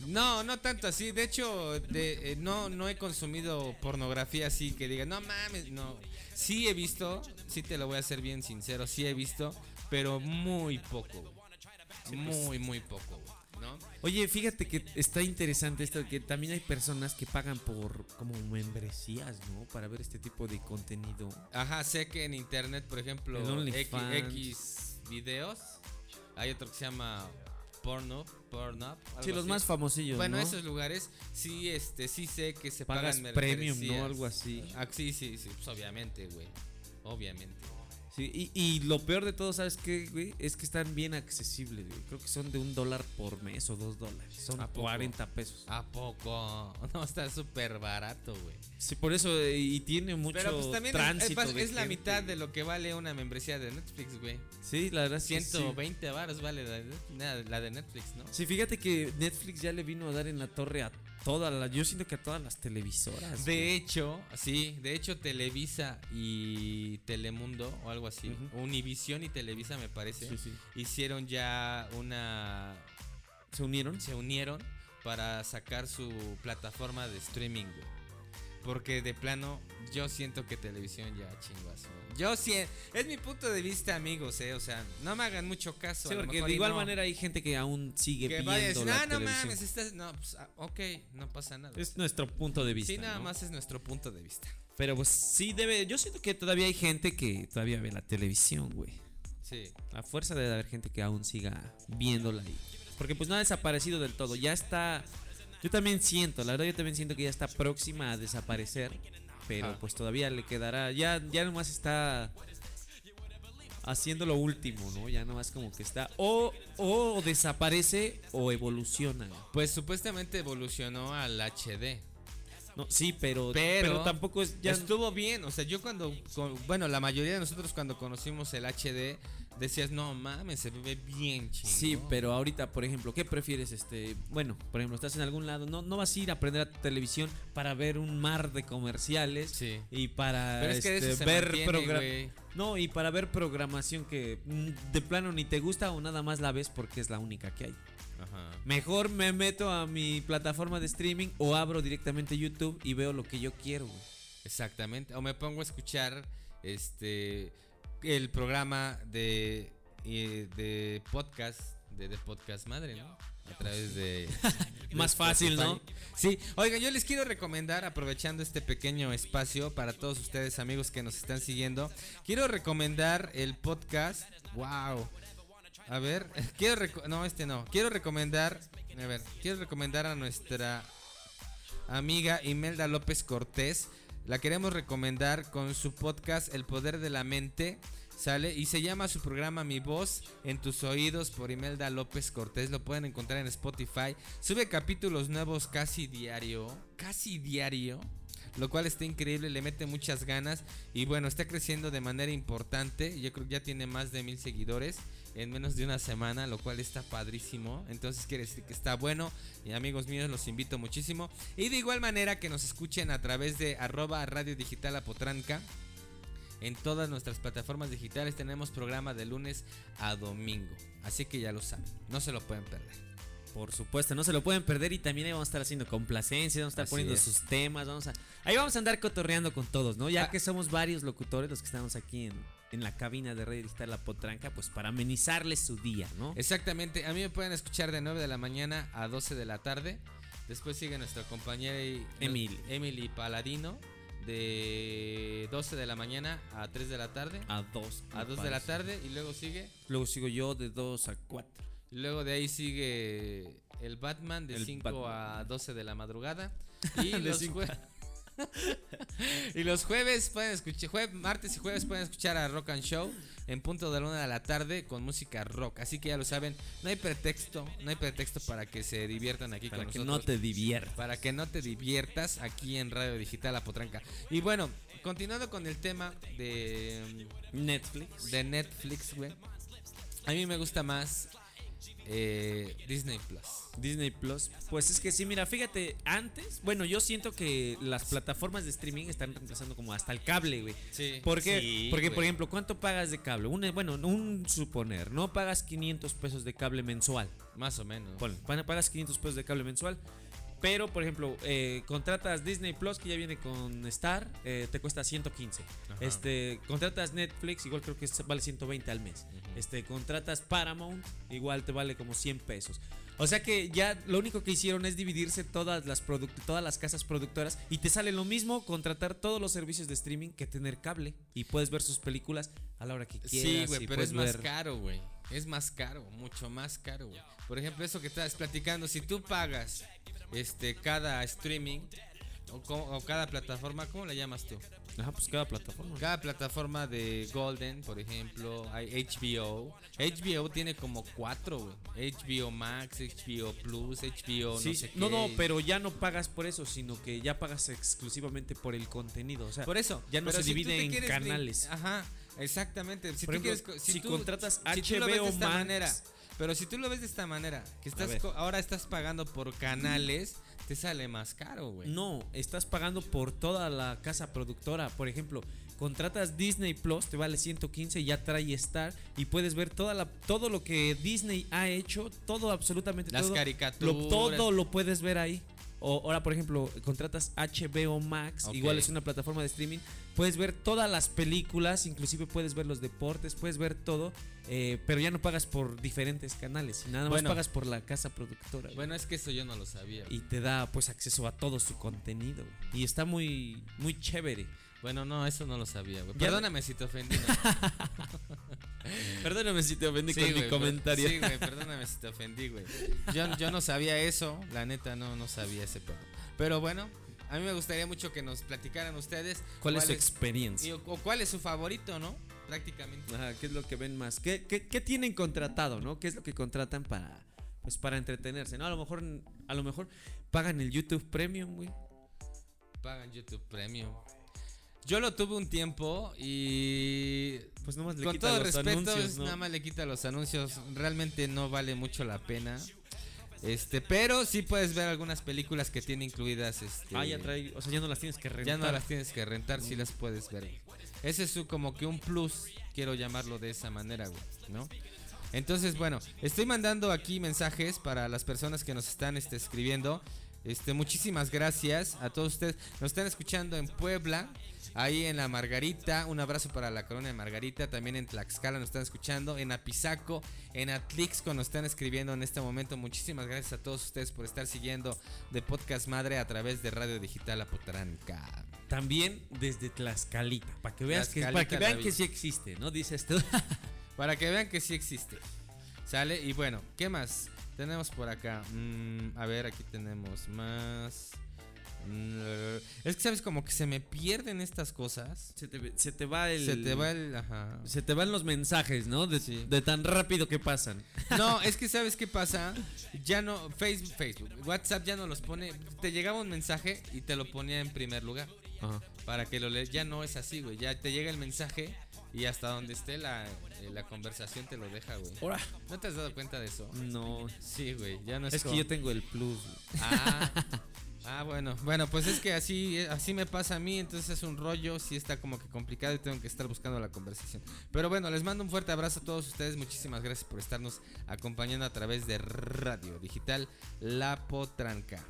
No, no tanto así. De hecho, de, eh, no, no he consumido pornografía así que diga, no mames, no. Sí he visto, sí te lo voy a hacer bien sincero, sí he visto, pero muy poco. güey. Muy, muy poco, ¿no? Oye, fíjate que está interesante esto que también hay personas que pagan por como membresías, ¿no? Para ver este tipo de contenido. Ajá, sé que en internet, por ejemplo, X. X videos, hay otro que se llama Porno, Pornhub. Sí, los así. más famosillos, Bueno, ¿no? esos lugares sí, este, sí sé que se Pagas pagan premium, ¿no? membresías. Algo así. Ah, sí, sí, sí, pues obviamente, güey. Obviamente. Sí, y, y lo peor de todo, ¿sabes qué, güey? Es que están bien accesibles, güey. Creo que son de un dólar por mes o dos dólares. Son ¿A poco? 40 pesos. ¿A poco? No, está súper barato, güey. Sí, por eso, eh, y tiene mucho Pero pues también es, tránsito es- la gente, mitad de lo que vale una membresía de Netflix, güey. Sí, la verdad es que sí. 120 baros vale la de, la de Netflix, ¿no? Sí, fíjate que Netflix ya le vino a dar en la torre a todas las, yo siento que a todas las televisoras. De güey. hecho, sí, de hecho Televisa y Telemundo o algo así, Ujú. Univisión y Televisa me parece, Sí, sí. hicieron ya una ¿Se unieron? se unieron para sacar su plataforma de streaming, güey. Porque de plano, yo siento que televisión ya chingazo. Yo sí, es mi punto de vista, amigos, eh. O sea, no me hagan mucho caso. Sí, porque de igual no. manera hay gente que aún sigue que viendo decir, la ah, no televisión. mames, estás. No, pues, ah, ok, no pasa nada. Es nuestro punto de vista. sí, nada ¿no? más es nuestro punto de vista. Pero pues sí debe. Yo siento que todavía hay gente que todavía ve la televisión, güey. Sí. A fuerza de haber gente que aún siga viéndola ahí. Porque pues no ha desaparecido del todo. Ya está. Yo también siento, la verdad yo también siento que ya está próxima a desaparecer. Pero Ah. pues todavía le quedará. Ya, ya nomás está haciendo lo último, ¿no? Ya nomás como que está. O, o desaparece o evoluciona. Pues supuestamente evolucionó al HD. No, sí, pero, Pero, pero, tampoco es. Ya, estuvo bien. O sea, yo cuando. con- bueno, la mayoría de nosotros cuando conocimos el HD decías, no mames, se ve bien chingón. Sí, pero ahorita, por ejemplo, ¿qué prefieres? Este, bueno, por ejemplo, estás en algún lado, no, no vas a ir a aprender a televisión para ver un mar de comerciales Sí. y para Pero es que de este, ver mantiene. No, y para ver programación que mm, de plano ni te gusta o nada más la ves porque es la única que hay. Mejor me meto a mi plataforma de streaming o abro directamente YouTube y veo lo que yo quiero, güey. Exactamente. O me pongo a escuchar este el programa de, eh, de podcast de, de podcast madre, ¿no? A través de Más fácil, Spotify. ¿no? Sí, oigan, yo les quiero recomendar, aprovechando este pequeño espacio para todos ustedes, amigos que nos están siguiendo, quiero recomendar el podcast. Wow. A ver, quiero no, este no. Quiero recomendar, a ver, quiero recomendar a nuestra amiga Imelda López Cortés. La queremos recomendar con su podcast El Poder de la Mente. Sale y se llama su programa Mi Voz en tus oídos por Imelda López Cortés. Lo pueden encontrar en Spotify. Sube capítulos nuevos casi diario. Casi diario. Lo cual está increíble, le mete muchas ganas. Y bueno, está creciendo de manera importante. Yo creo que ya tiene más de mil seguidores en menos de una semana, lo cual está padrísimo. Entonces quiere decir que está bueno. Y amigos míos, los invito muchísimo. Y de igual manera que nos escuchen a través de arroba radio digital apotranca. En todas nuestras plataformas digitales tenemos programa de lunes a domingo. Así que ya lo saben, no se lo pueden perder. Por supuesto, no se lo pueden perder y también ahí vamos a estar haciendo complacencias, vamos a estar Así poniendo es. sus temas, vamos a ahí vamos a andar cotorreando con todos, ¿no? Ya Ah. que somos varios locutores los que estamos aquí en, en la cabina de Radio Digital La Potranca, pues para amenizarles su día, ¿no? Exactamente, a mí me pueden escuchar de 9 de la mañana a 12 de la tarde. Después sigue nuestra compañera y- Emily. Emily Paladino de 12 de la mañana a 3 de la tarde. A dos. A me 2 de la tarde y luego sigue. Luego sigo yo de 2 a 4. Y luego de ahí sigue el Batman de El 5 Batman. a 12 de la madrugada. Y, De los, jue- y los jueves pueden escuchar, jue- martes y jueves pueden escuchar a Rock and Show en punto de la una de la tarde con música rock. Así que ya lo saben, no hay pretexto, no hay pretexto para que se diviertan aquí Para con que nosotros. no te diviertas. Para que no te diviertas aquí en Radio Digital La Potranca. Y bueno, continuando con el tema de, Netflix. de Netflix, güey. A mí me gusta más eh, Disney Plus. Disney Plus. Pues es que sí, mira, fíjate, antes, bueno, yo siento que las plataformas de streaming están reemplazando como hasta el cable, güey. Sí. ¿Por qué? Sí, Porque, güey. por ejemplo, ¿cuánto pagas de cable? Un, bueno, un suponer, no pagas 500 pesos de cable mensual. Más o menos. Pa- pagas 500 pesos de cable mensual. Pero, por ejemplo, eh, contratas Disney Plus, que ya viene con Star, eh, te cuesta 115. Ajá. Este, contratas Netflix, igual creo que vale 120 al mes. Este, contratas Paramount, igual te vale como 100 pesos. O sea que ya lo único que hicieron es dividirse todas las todas las casas productoras y te sale lo mismo contratar todos los servicios de streaming que tener cable y puedes ver sus películas a la hora que quieras. Sí, güey, pero es más ver- caro, güey. Es más caro, mucho más caro, güey. Por ejemplo, eso que estás platicando, si tú pagas este cada streaming o, cada plataforma, ¿cómo la llamas tú? Ajá, pues cada plataforma. Cada plataforma de Golden, por ejemplo, hay HBO. HBO tiene como cuatro, güey. HBO Max, HBO Plus, HBO Sí, no sé qué. no, no, pero ya no pagas por eso, sino que ya pagas exclusivamente por el contenido. O sea, Por eso. ya no se si divide en canales. Ajá, exactamente. Si tú ejemplo, quieres si tú- contratas si tú lo ves de esta Max- manera, pero si tú lo ves de esta manera, que estás ahora estás pagando por canales, te sale más caro, güey. No, estás pagando por toda la casa productora. Por ejemplo, contratas Disney Plus, te vale 115 y ya trae Star y puedes ver toda la, todo lo que Disney ha hecho, todo absolutamente Las todo. caricaturas. Lo- todo lo puedes ver ahí. O ahora, por ejemplo, contratas HBO Max, igual es una plataforma de streaming. Puedes ver todas las películas, inclusive puedes ver los deportes, puedes ver todo, eh, pero ya no pagas por diferentes canales, nada más Bueno. pagas por la casa productora. Bueno, es que eso yo no lo sabía. y te da pues acceso a todo su contenido. Y está muy muy chévere. Bueno, no, eso no lo sabía, güey. Perdóname si te ofendí. Perdóname si te ofendí Sí, con mi comentario. Sí, güey, perdóname si te ofendí, güey. Yo, yo no sabía eso, la neta no, no sabía ese pedo. Pero bueno, a mí me gustaría mucho que nos platicaran ustedes ¿Cuál es su experiencia? o, o cuál es su favorito, ¿no? Prácticamente. Ajá, ¿qué es lo que ven más? ¿Qué, qué, qué tienen contratado, no? ¿Qué es lo que contratan para pues para entretenerse, ¿no? A lo mejor a lo mejor pagan el YouTube Premium, güey. Pagan YouTube Premium. Yo lo tuve un tiempo y Pues nomás le con quita todo los respeto, anuncios, ¿no? nada más le quita los anuncios. Realmente no vale mucho la pena. Este, pero sí puedes ver algunas películas que tiene incluidas. Este, Ah, ya trae, o sea, ya no las tienes que rentar. Ya no las tienes que rentar, sí las puedes ver. Ese es su, como que un plus, quiero llamarlo de esa manera, güey, ¿no? Entonces, bueno, estoy mandando aquí mensajes para las personas que nos están este, escribiendo. Este, muchísimas gracias a todos ustedes. Nos están escuchando en Puebla, ahí en la Margarita. Un abrazo para la corona de Margarita. También en Tlaxcala nos están escuchando. En Apizaco, en Atlixco nos están escribiendo en este momento. Muchísimas gracias a todos ustedes por estar siguiendo de Podcast Madre a través de Radio Digital Apotranca. También desde Tlaxcalita, para que veas que, para que vean David. que sí existe, ¿no? Dices tú. Para que vean que sí existe. ¿Sale? Y bueno, ¿qué más? Tenemos por acá. Mm, a ver, aquí tenemos más. Es que sabes como que se me pierden estas cosas. se, te, se te va el Se te va el. Ajá. se te van los mensajes, ¿no? De, Sí. de tan rápido que pasan. No, es que sabes qué pasa. Ya no. Facebook, Facebook, WhatsApp ya no los pone. Te llegaba un mensaje y te lo ponía en primer lugar. Ajá. Para que lo leas. Ya no es así, güey. Ya te llega el mensaje y hasta donde esté la, eh, la conversación te lo deja, güey. Ahora. ¿No te has dado cuenta de eso? No, Sí, güey. Ya no es es que yo tengo el plus. güey. Ah, ah, bueno, bueno, pues es que así, así me pasa a mí, entonces es un rollo, sí está como que complicado y tengo que estar buscando la conversación. Pero bueno, les mando un fuerte abrazo a todos ustedes, muchísimas gracias por estarnos acompañando a través de Radio Digital La Potranca.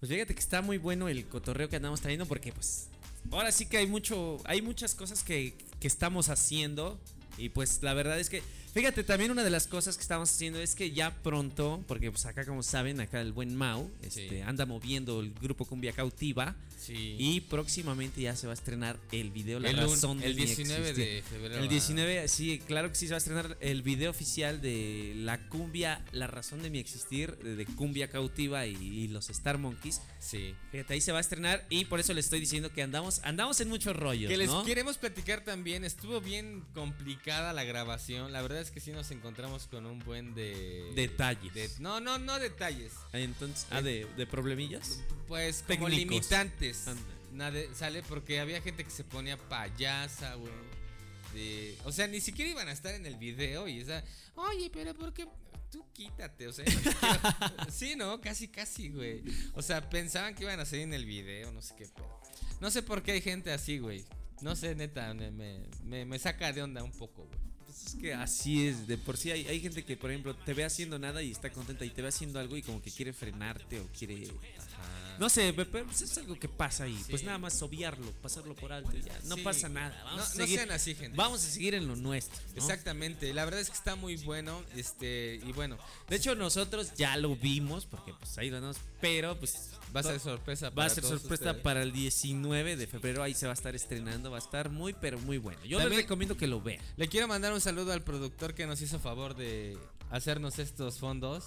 Pues fíjate que está muy bueno el cotorreo que andamos trayendo porque pues ahora sí que hay mucho, hay muchas cosas que, que estamos haciendo y pues la verdad es que, fíjate, también una de las cosas que estamos haciendo es que ya pronto, porque pues acá como saben, acá el buen Mau, este, Sí. anda moviendo el grupo Cumbia Cautiva Sí. y próximamente ya se va a estrenar el video La el, razón el mi 19 existir. de febrero. El ah, 19, sí, claro que sí, se va a estrenar el video oficial de la cumbia, la razón de mi existir, de, de cumbia cautiva y, y los Star Monkeys. Sí. Fíjate, ahí se va a estrenar y por eso les estoy diciendo que andamos, andamos en muchos rollos, Que les ¿no? queremos platicar también, estuvo bien complicada la grabación, la verdad es que sí nos encontramos con un buen de... Detalles. de- no, no, no detalles. Entonces, ah, de, de problemillas. Pues como Técnicos. limitantes. Nada, sale porque había gente que se ponía payasa, güey. De, o sea, ni siquiera iban a estar en el video y esa, oye, pero ¿por qué? Tú quítate, o sea, sí, no, casi, casi, güey. O sea, pensaban que iban a salir en el video, no sé qué pedo. No sé por qué hay gente así, güey. No sé, neta, me, me, me- me saca de onda un poco, güey. Es que así es, de por sí hay, hay gente que, por ejemplo, te ve haciendo nada y está contenta y te ve haciendo algo y como que quiere frenarte o quiere... Ajá. No sé, pe- pe- pues es algo que pasa ahí. Pues nada más obviarlo, pasarlo por alto y ya. No Sí. pasa nada. Vamos No- a no seguir. sean así, gente. Vamos a seguir en lo nuestro. ¿no? Exactamente, la verdad es que está muy bueno, este, y bueno, De hecho, nosotros ya lo vimos, porque pues ahí lo andamos, pero pues va a ser sorpresa va para a ser todos sorpresa ustedes. para el 19 de febrero, ahí se va a estar estrenando, va a estar muy, pero muy bueno. Yo les También- recomiendo que lo vean. Le quiero mandar un saludo al productor que nos hizo favor de hacernos estos fondos.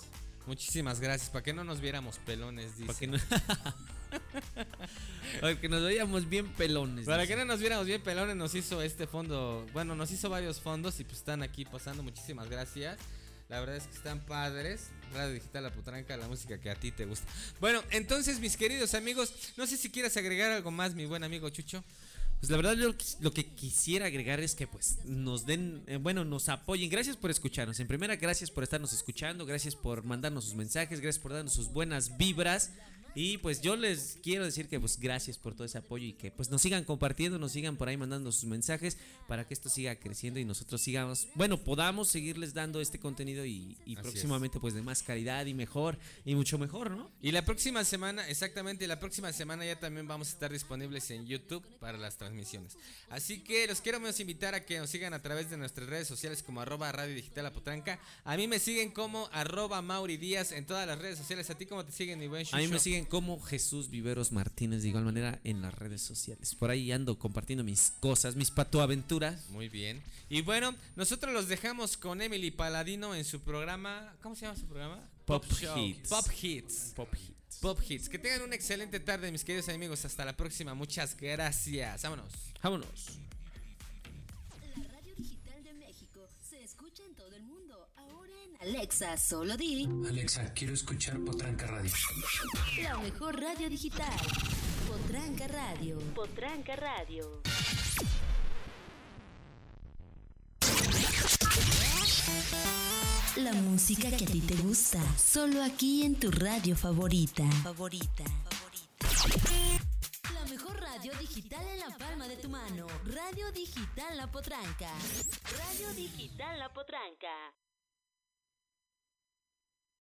Muchísimas gracias, para que no nos viéramos pelones, dice. Para que, no... para que nos veamos bien pelones. Para dice. que no nos viéramos bien pelones, nos hizo este fondo. Bueno, nos hizo varios fondos y pues están aquí pasando. Muchísimas gracias. La verdad es que están padres. Radio Digital La Putranca, la música que a ti te gusta. Bueno, entonces, mis queridos amigos, no sé si quieres agregar algo más, mi buen amigo Chucho. Pues la verdad yo lo que quisiera agregar es que pues nos den, eh, bueno, nos apoyen. Gracias por escucharnos. En primera, gracias por estarnos escuchando, gracias por mandarnos sus mensajes, gracias por darnos sus buenas vibras. Y pues yo les quiero decir que pues gracias por todo ese apoyo y que pues nos sigan compartiendo, nos sigan por ahí mandando sus mensajes para que esto siga creciendo y nosotros sigamos, bueno, podamos seguirles dando este contenido y, próximamente pues de más calidad y mejor y mucho mejor, ¿no? Y la próxima semana, exactamente, la próxima semana ya también vamos a estar disponibles en YouTube para las transmisiones. Así que los quiero más invitar a que nos sigan a través de nuestras redes sociales como arroba Radio Digital Apotranca. A mí me siguen como arroba Mauri Díaz en todas las redes sociales. ¿A ti cómo te siguen, mi buen A mí me Shusho? Como Jesús Viveros Martínez de igual manera en las redes sociales. Por ahí ando compartiendo mis cosas, mis patoaventuras. Muy bien. Y bueno, nosotros los dejamos con Emily Paladino en su programa. ¿Cómo se llama su programa? Pop. Hits. Pop Hits. Pop hits. Pop Hits. Que tengan una excelente tarde, mis queridos amigos. Hasta la próxima. Muchas gracias. Vámonos. Vámonos. Alexa, solo di Alexa, quiero escuchar Potranca Radio. la mejor radio digital. Potranca Radio. Potranca Radio. La música que a ti te gusta, solo aquí en tu radio favorita. Favorita. La mejor radio digital en la palma de tu mano. Radio Digital La Potranca. Radio Digital La Potranca.